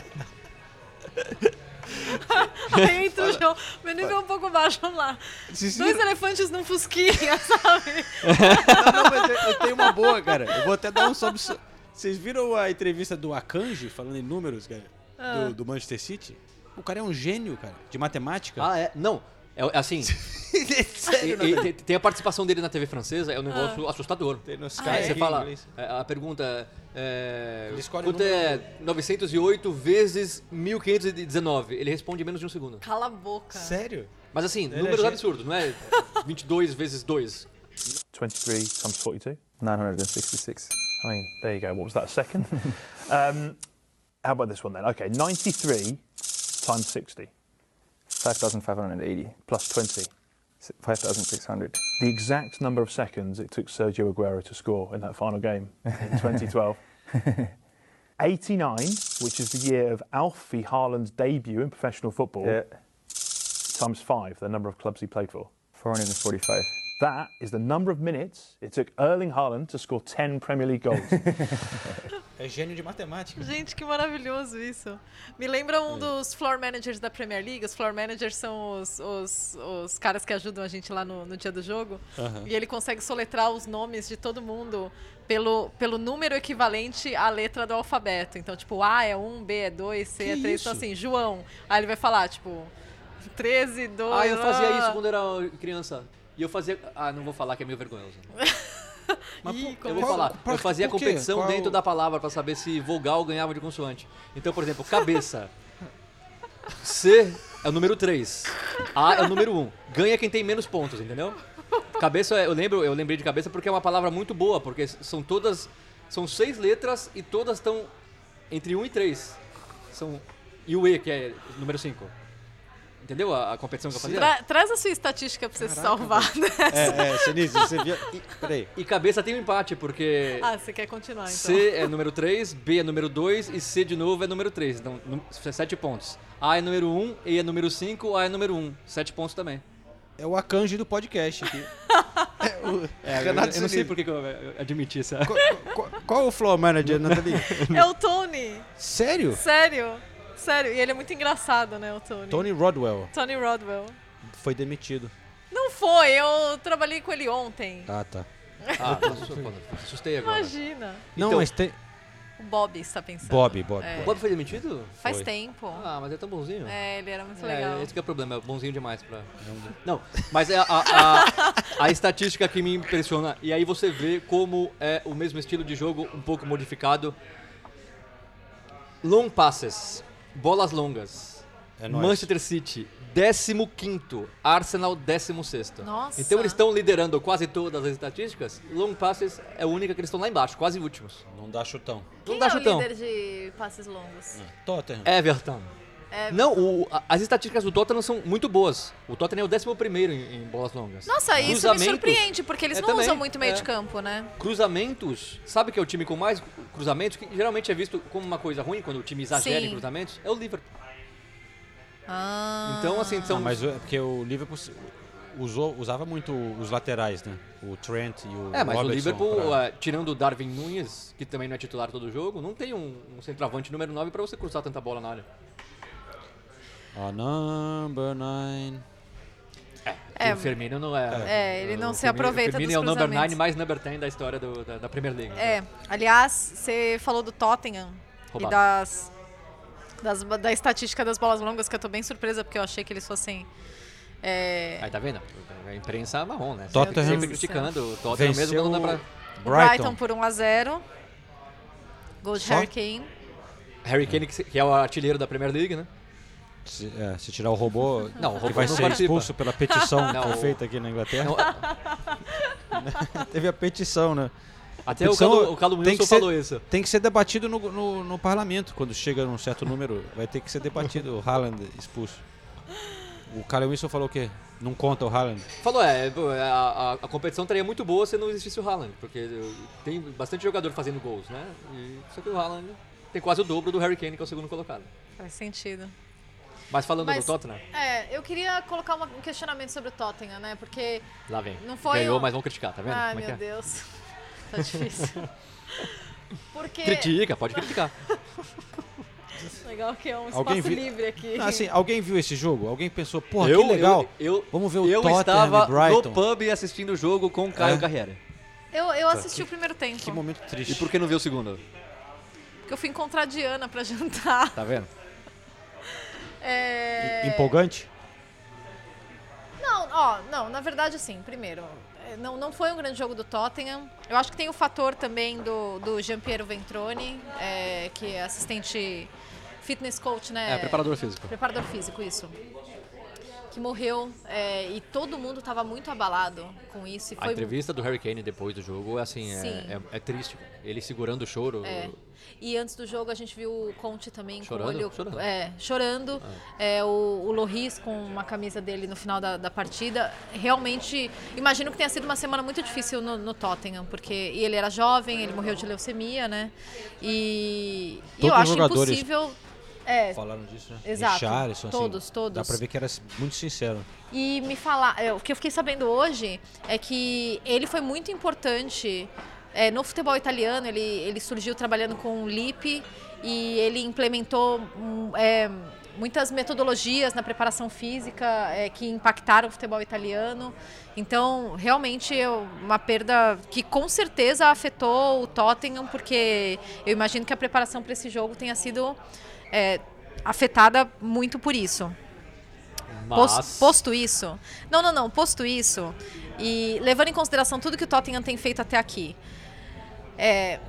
Aí entra o João. Meu nível é um pouco baixo, vamos lá. Vocês Dois viram- elefantes num fusquinha, [LAUGHS] sabe? Não, não, mas eu, eu tenho uma boa, cara. Eu vou até dar um sobe. Vocês viram a entrevista do Akanji falando em números, cara? Ah. Do, do Manchester City? O cara é um gênio, cara, de matemática. Ah, é? Não. É assim. [LAUGHS] Sério, e- e tem, a participação dele na TV francesa, é um negócio assustador. Tem nos Aí caras você aqui em fala. é, A pergunta é. Ele escolhe Quanto o número é 908 vezes 1519? Ele responde em menos de um segundo. Cala a boca. Sério? Mas assim, Ele é números gênio. absurdos, não é [LAUGHS] 22 vezes 2. 23 times 42. 966. I mean, there you go. What was that, a second? [LAUGHS] um, how about this one then? Okay, 93 times 60 5,580. plus 20. 5,600. The exact number of seconds it took Sergio Aguero to score in that final game in [LAUGHS] 2012. 89, which is the year of Alfie Haaland's debut in professional football, Yeah. times five, the number of clubs he played for. 445. That is the number of minutes it took Erling Haaland to score 10 Premier League goals. [LAUGHS] É gênio de matemática. Gente, que maravilhoso isso. Me lembra um dos floor managers da Premier League. Os floor managers são os, os, os caras que ajudam a gente lá no, no dia do jogo. Aham. E ele consegue soletrar os nomes de todo mundo pelo, pelo número equivalente à letra do alfabeto. Então, tipo, A é 1, B é 2, C Que é 3. Então, isso? assim, João. Aí ele vai falar, tipo, 13, 2. Ah, eu fazia isso quando era criança. E eu fazia. Ah, não vou falar que é meio vergonhoso. [LAUGHS] Mas, Ih, Eu vou qual- falar. Eu fazia competição Qual- dentro da palavra pra saber se vogal ganhava de consoante. Então, por exemplo, cabeça. [LAUGHS] C é o número 3. A é o número 1. Ganha quem tem menos pontos, entendeu? Cabeça, eu lembro, eu lembrei de cabeça porque é uma palavra muito boa, porque são todas são seis letras e todas estão entre 1 e 3. São e o E, que é o número 5. Entendeu a, a competição que eu fazia? Tra- traz a sua estatística pra você se salvar dessa. É, é, Sinise, você via. Ih, Peraí. E cabeça tem um empate, porque Ah, você quer continuar, então. C é número 3, B é número 2 e C de novo é número 3. Então, 7 pontos. A é número 1, E é número 5, A é número 1. 7 pontos também. É o Akanji do podcast aqui. [LAUGHS] É, o É, eu, eu não sei por que que eu eu admiti essa. Qual, qual- qual é o floor manager, Nathalie? É o Tony. Sério? Sério. Sério. E ele é muito engraçado, né, o Tony. Tony Rodwell Tony Rodwell. foi demitido. Não foi, eu trabalhei com ele ontem. Ah, tá. Ah, assustou- assustei agora. Imagina. Não, Então- mas tem. O Bob está pensando. Bob, Bob. É. O Bob foi demitido? Faz Foi. tempo. Ah, mas é tão bonzinho. É, ele era muito É, legal. esse que é o problema, é bonzinho demais pra. Não, mas é a, a, a estatística que me impressiona. E aí você vê como é o mesmo estilo de jogo, um pouco modificado. Long passes, bolas longas. É. Manchester City, 15º, Arsenal 16º. Nossa. Então eles estão liderando quase todas as estatísticas. Long passes é a única que eles estão lá embaixo, quase últimos. Não dá chutão. Quem Não dá é chutão. o líder de passes longos? Tottenham. Everton. É. Não, o- as estatísticas do Tottenham são muito boas. O Tottenham é o 11º em, em bolas longas. Nossa, isso me surpreende, porque eles É, não também, usam muito meio é. de campo, né? Cruzamentos, sabe que é o time com mais cruzamentos, que geralmente é visto como uma coisa ruim quando o time exagera Sim. em cruzamentos? É o Liverpool. Ah. Então, assim, são. Não, mas o- é porque o Liverpool usou, usava muito os laterais, né? O Trent e o É, mas o Robertson Liverpool, pra- eh, tirando o Darwin Nunes, que também não é titular todo jogo, não tem um, um centroavante número 9 pra você cruzar tanta bola na área. A number nine. É, o Firmino não é. É, ele não se Firmino- aproveita O Firmino dos é o number cruzamentos. 9 mais number 10 da história do- da, da Premier League. É, aliás, você falou do Tottenham Roubado. e das, das- da estatística das bolas longas, que eu tô bem surpresa, porque eu achei que eles fossem... é, Aí tá vendo? A imprensa é marrom, né? Tottenham Sempre criticando o Tottenham mesmo não dá pra... o Brighton por 1x0. Gol de Só? Harry Kane. Harry Kane, que é o artilheiro da Premier League, né? Se, é, se tirar o robô, Não, o que robô vai não ser participa. expulso pela petição Não, que foi feita aqui na Inglaterra. Não, [LAUGHS] Teve a petição, né? Até A o petição Calo- o Calo tem Wilson que ser- falou isso. Tem que ser debatido no, no, no parlamento. Quando chega num certo número, vai ter que ser debatido o Haaland expulso. O Callum Wilson falou o quê? Não conta o Haaland. Falou, é, a, a- a competição estaria muito boa se não existisse o Haaland, porque eh, tem bastante jogador fazendo gols, né? E, só que o Haaland tem quase o dobro do Harry Kane, que é o segundo colocado. Faz sentido. Mas falando Mas- do Tottenham, É, eu queria colocar um questionamento sobre o Tottenham, né? Porque lá vem. não foi Ganhou, um- mas vão criticar, tá vendo? Ai, Como é meu que é? Deus. [LAUGHS] Tá difícil. [LAUGHS] Porque... Critica, pode criticar. [LAUGHS] Legal que é um espaço Alguém vi- livre aqui. Ah, assim, alguém viu esse jogo? Alguém pensou, porra, eu, que legal. Eu, eu, Vamos ver o eu Tottenham estava e Brighton. no pub assistindo o jogo com o Caio É? Carreira. Eu, eu assisti o primeiro tempo. Que momento triste. E por que não viu o segundo? Porque eu fui encontrar a Diana pra jantar. Tá vendo? É... Empolgante? Não, ó, não, na verdade, assim, primeiro, é, não, não foi um grande jogo do Tottenham. Eu acho que tem o fator também do, do Giampiero Ventrone, é, que é assistente fitness coach, né? É, preparador físico. Preparador físico, isso. Que morreu é, e todo mundo estava muito abalado com isso. E A entrevista do Harry Kane depois do jogo, assim, é, Sim. é, é triste. Ele segurando o choro. E antes do jogo a gente viu o Conte também Chorando? com o olho. Chorando. É, chorando. É, o, o Loris com uma camisa dele no final da, da partida. Realmente, imagino que tenha sido uma semana muito difícil no, no Tottenham, porque e ele era jovem, ele morreu de leucemia, né? E, e eu acho impossível. É, Falaram disso, né? Exato. Richarlison, assim, Todos, todos. Dá pra ver que era muito sincero. E me falar, é, o que eu fiquei sabendo hoje é que ele foi muito importante é, no futebol italiano. Ele, ele surgiu trabalhando com o Lipe e ele implementou hum, é, muitas metodologias na preparação física é, que impactaram o futebol italiano. Então, realmente é uma perda que com certeza afetou o Tottenham, porque eu imagino que a preparação para esse jogo tenha sido é, afetada muito por isso. Mas. Posto isso. Não, não, não. Posto isso. E levando em consideração tudo que o Tottenham tem feito até aqui. É,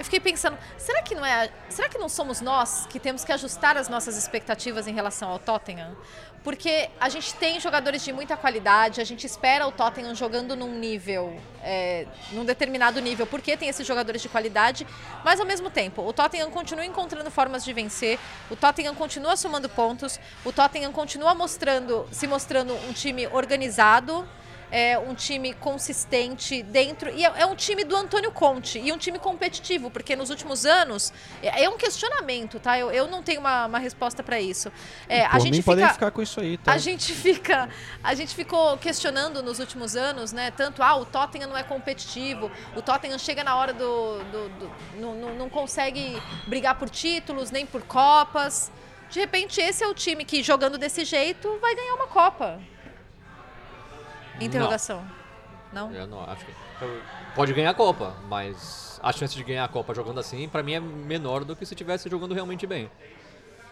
eu fiquei pensando, será que não é, será que não somos nós que temos que ajustar as nossas expectativas em relação ao Tottenham? Porque a gente tem jogadores de muita qualidade, a gente espera o Tottenham jogando num nível, é, num determinado nível, porque tem esses jogadores de qualidade, mas ao mesmo tempo, o Tottenham continua encontrando formas de vencer, o Tottenham continua somando pontos, o Tottenham continua mostrando, se mostrando um time organizado, é um time consistente dentro. E é, é um time do Antônio Conte e um time competitivo, porque nos últimos anos. É, é um questionamento, tá? Eu, eu não tenho uma, uma resposta para isso. É, a Por gente mim, podem fica- ficar com isso aí, tá? a gente fica, a gente ficou questionando nos últimos anos, né? Tanto ah, o Tottenham não é competitivo, o Tottenham chega na hora do, do, do- não, não- não consegue brigar por títulos nem por copas. De repente esse é o time que jogando desse jeito vai ganhar uma copa. Interrogação. Não? Eu não acho que. eu- Pode ganhar a Copa, mas a chance de ganhar a Copa jogando assim, pra mim, é menor do que se estivesse jogando realmente bem.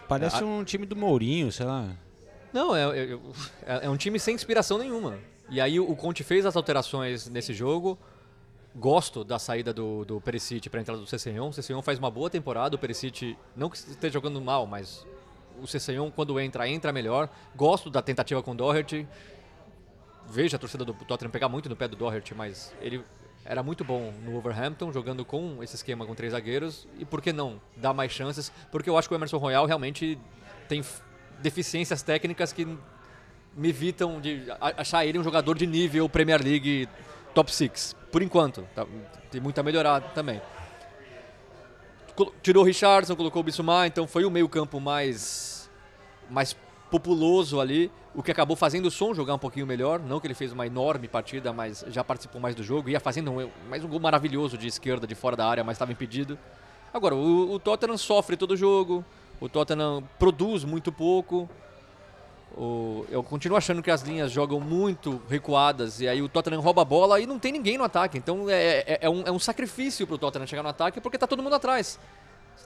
Parece É, um time do Mourinho, sei lá. Não, é, é- [LAUGHS] é- é um time sem inspiração nenhuma. E aí o Conte fez as alterações nesse jogo. Gosto da saída do, do Perisic para a entrada do Cessenhon. O Cessenhon faz uma boa temporada, o Perisic não que esteja jogando mal, mas o Cessenhon quando entra, entra melhor. Gosto da tentativa com o Doherty. Vejo a torcida do Tottenham pegar muito no pé do Doherty, mas ele era muito bom no Wolverhampton, jogando com esse esquema com três zagueiros. E por que não dar mais chances? Porque eu acho que o Emerson Royal realmente tem deficiências técnicas que me evitam de achar ele um jogador de nível Premier League top 6. Por enquanto. Tá- tem muito a melhorar também. Tirou o Richardson, colocou o Bissouma, então foi o meio campo mais, mais populoso ali, o que acabou fazendo o Som jogar um pouquinho melhor. Não que ele fez uma enorme partida, mas já participou mais do jogo. Ia fazendo um- mais um gol maravilhoso de esquerda, de fora da área, mas estava impedido. Agora, o, o Tottenham sofre todo jogo, o Tottenham produz muito pouco. O- eu continuo achando que as linhas jogam muito recuadas e aí o Tottenham rouba a bola e não tem ninguém no ataque. Então é, é- é um, é um sacrifício pro Tottenham chegar no ataque porque tá todo mundo atrás.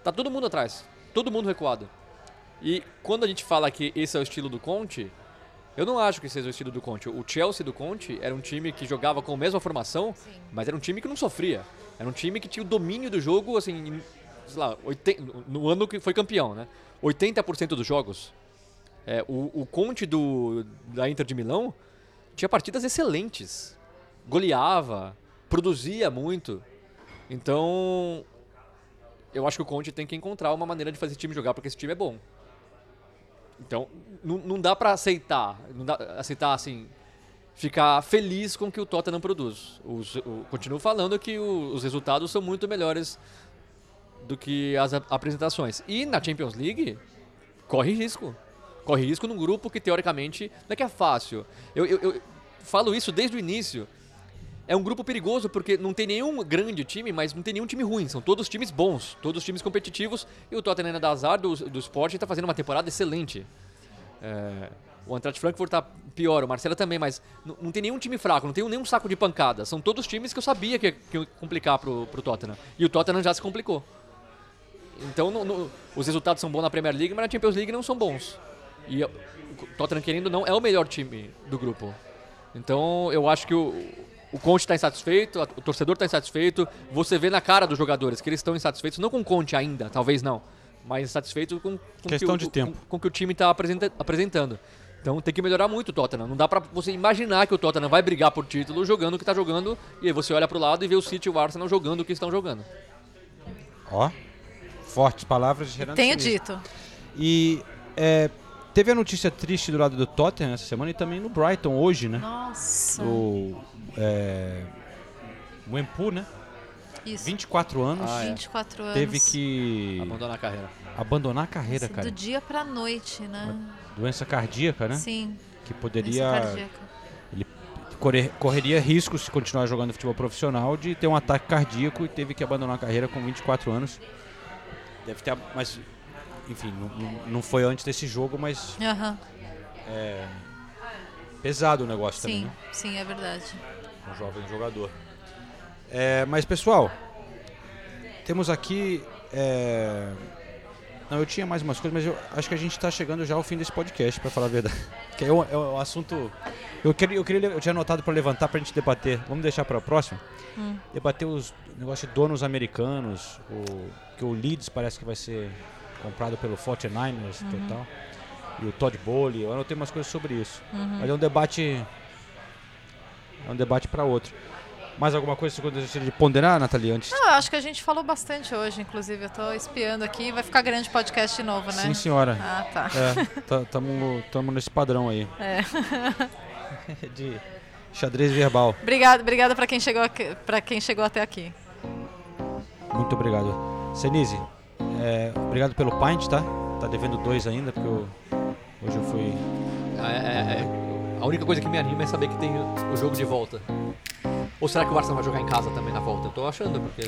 Tá todo mundo atrás. Todo mundo recuado. E quando a gente fala que esse é o estilo do Conte, eu não acho que seja o estilo do Conte. O Chelsea do Conte era um time que jogava com a mesma formação, mas era um time que não sofria. Era um time que tinha o domínio do jogo, assim, sei lá, 80 no ano que foi campeão, né? 80% dos jogos. É, o, o Conte do, da Inter de Milão tinha partidas excelentes. Goleava, produzia muito. Então, eu acho que o Conte tem que encontrar uma maneira de fazer esse time jogar, porque esse time é bom. Então, não, não dá pra aceitar, não dá aceitar assim, ficar feliz com o que o Tottenham produz. Os, o, continuo falando que o- os resultados são muito melhores do que as apresentações. E na Champions League, corre risco. Corre risco num grupo que teoricamente não é que é fácil. Eu, eu- eu falo isso desde o início. É um grupo perigoso porque não tem nenhum grande time, mas não tem nenhum time ruim. São todos times bons, todos times competitivos. E o Tottenham da azar do, do esporte está fazendo uma temporada excelente. É, o Eintracht Frankfurt tá pior, o Marcelo também, mas não, tem nenhum time fraco, não tem nenhum saco de pancada. São todos times que eu sabia que, que ia complicar pro, pro Tottenham. E o Tottenham já se complicou. Então no- no- os resultados são bons na Premier League, mas na Champions League não são bons. E o Tottenham, querendo não, é o melhor time do grupo. Então eu acho que o, o Conte está insatisfeito, o torcedor está insatisfeito. Você vê na cara dos jogadores que eles estão insatisfeitos, não com o Conte ainda, talvez não, mas insatisfeitos com, com Questão que o, de com- tempo. Com, que o time está apresentando. Então tem que melhorar muito o Tottenham. Não dá pra você imaginar que o Tottenham vai brigar por título jogando o que tá jogando, e aí você olha pro lado e vê o City e o Arsenal jogando o que estão jogando. Ó, fortes palavras de Renato Tenho dito. E é, teve a notícia triste do lado do Tottenham essa semana e também no Brighton hoje, né? Nossa. O é, o Empu, né? Isso. 24 anos. Ah, é. 24 anos. Teve que Abandonar a carreira. abandonar a carreira, cara. Do dia pra noite, né? Doença cardíaca, né? Sim. Que Doença poderia cardíaca. ele correr- correria riscos se continuar jogando futebol profissional de ter um ataque cardíaco e teve que abandonar a carreira com 24 anos. Deve ter, mas enfim, não, não- foi antes desse jogo, mas Aham. é pesado o negócio também, Sim, né? sim, é verdade. Um jovem jogador. É, mas pessoal, temos aqui. é, Não, eu tinha mais umas coisas, mas eu acho que a gente está chegando já ao fim desse podcast, para falar a verdade. [LAUGHS] Que é um, é um assunto. Eu queria, eu queria, eu tinha anotado para levantar para a gente debater. Vamos deixar para a próxima. Hum. Debater os negócios de donos americanos, o que o Leeds parece que vai ser comprado pelo 49ers e Uhum. tal. E o Todd Bowley, eu anotei umas coisas sobre isso. Uhum. Mas é um debate é um debate para outro. Mais alguma coisa que você gostaria de ponderar, Nathalie, antes? Não, eu acho que a gente falou bastante hoje, inclusive. Eu tô espiando aqui. Vai ficar grande o podcast de novo, né? Sim, senhora. Ah, tá. É, estamos nesse padrão aí. É. [LAUGHS] de xadrez verbal. Obrigada, obrigada para quem chegou aqui, quem chegou até aqui. Muito obrigado. Senise, é, obrigado pelo pint, tá? Tá devendo dois ainda, porque eu- hoje eu fui. É, é, é. A única coisa que me anima é saber que tem o jogo de volta. Ou será que o Arsenal vai jogar em casa também na volta? Eu tô achando, porque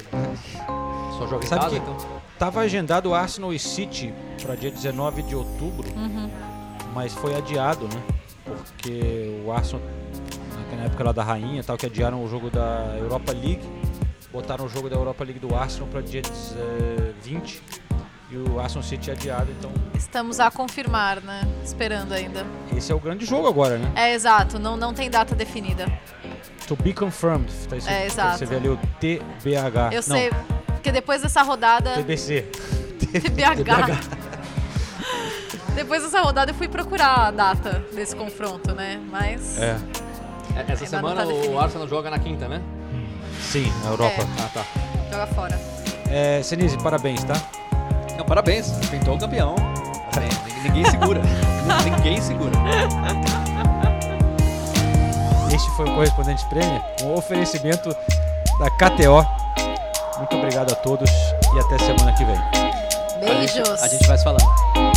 só joga em Sabe casa, que então. tava agendado Arsenal e City para dia 19 de outubro, Uhum. mas foi adiado, né? Porque o Arsenal na época lá da rainha tal, que adiaram o jogo da Europa League, botaram o jogo da Europa League do Arsenal para dia eh, 20 e o Arsenal City adiado, então Estamos a confirmar, né? Esperando ainda. esse é o grande jogo agora, né? É, exato. Não, não tem data definida. To be confirmed. Tá escrito- É, exato. Você vê ali o TBH. Eu Não, sei, porque depois dessa rodada... TBC. TBH. [LAUGHS] Depois dessa rodada eu fui procurar a data desse confronto, né? Mas... É. É, Essa semana tá o Arsenal joga na quinta, né? Sim, na Europa. É. Ah, tá. Joga fora. É, Senise, parabéns, tá? Não, parabéns, pintou o campeão. Parabéns. Ninguém segura. [LAUGHS] Ninguém segura. Este foi o Correspondentes Premier, um oferecimento da KTO. Muito obrigado a todos e até semana que vem. Beijos. A gente vai se falando.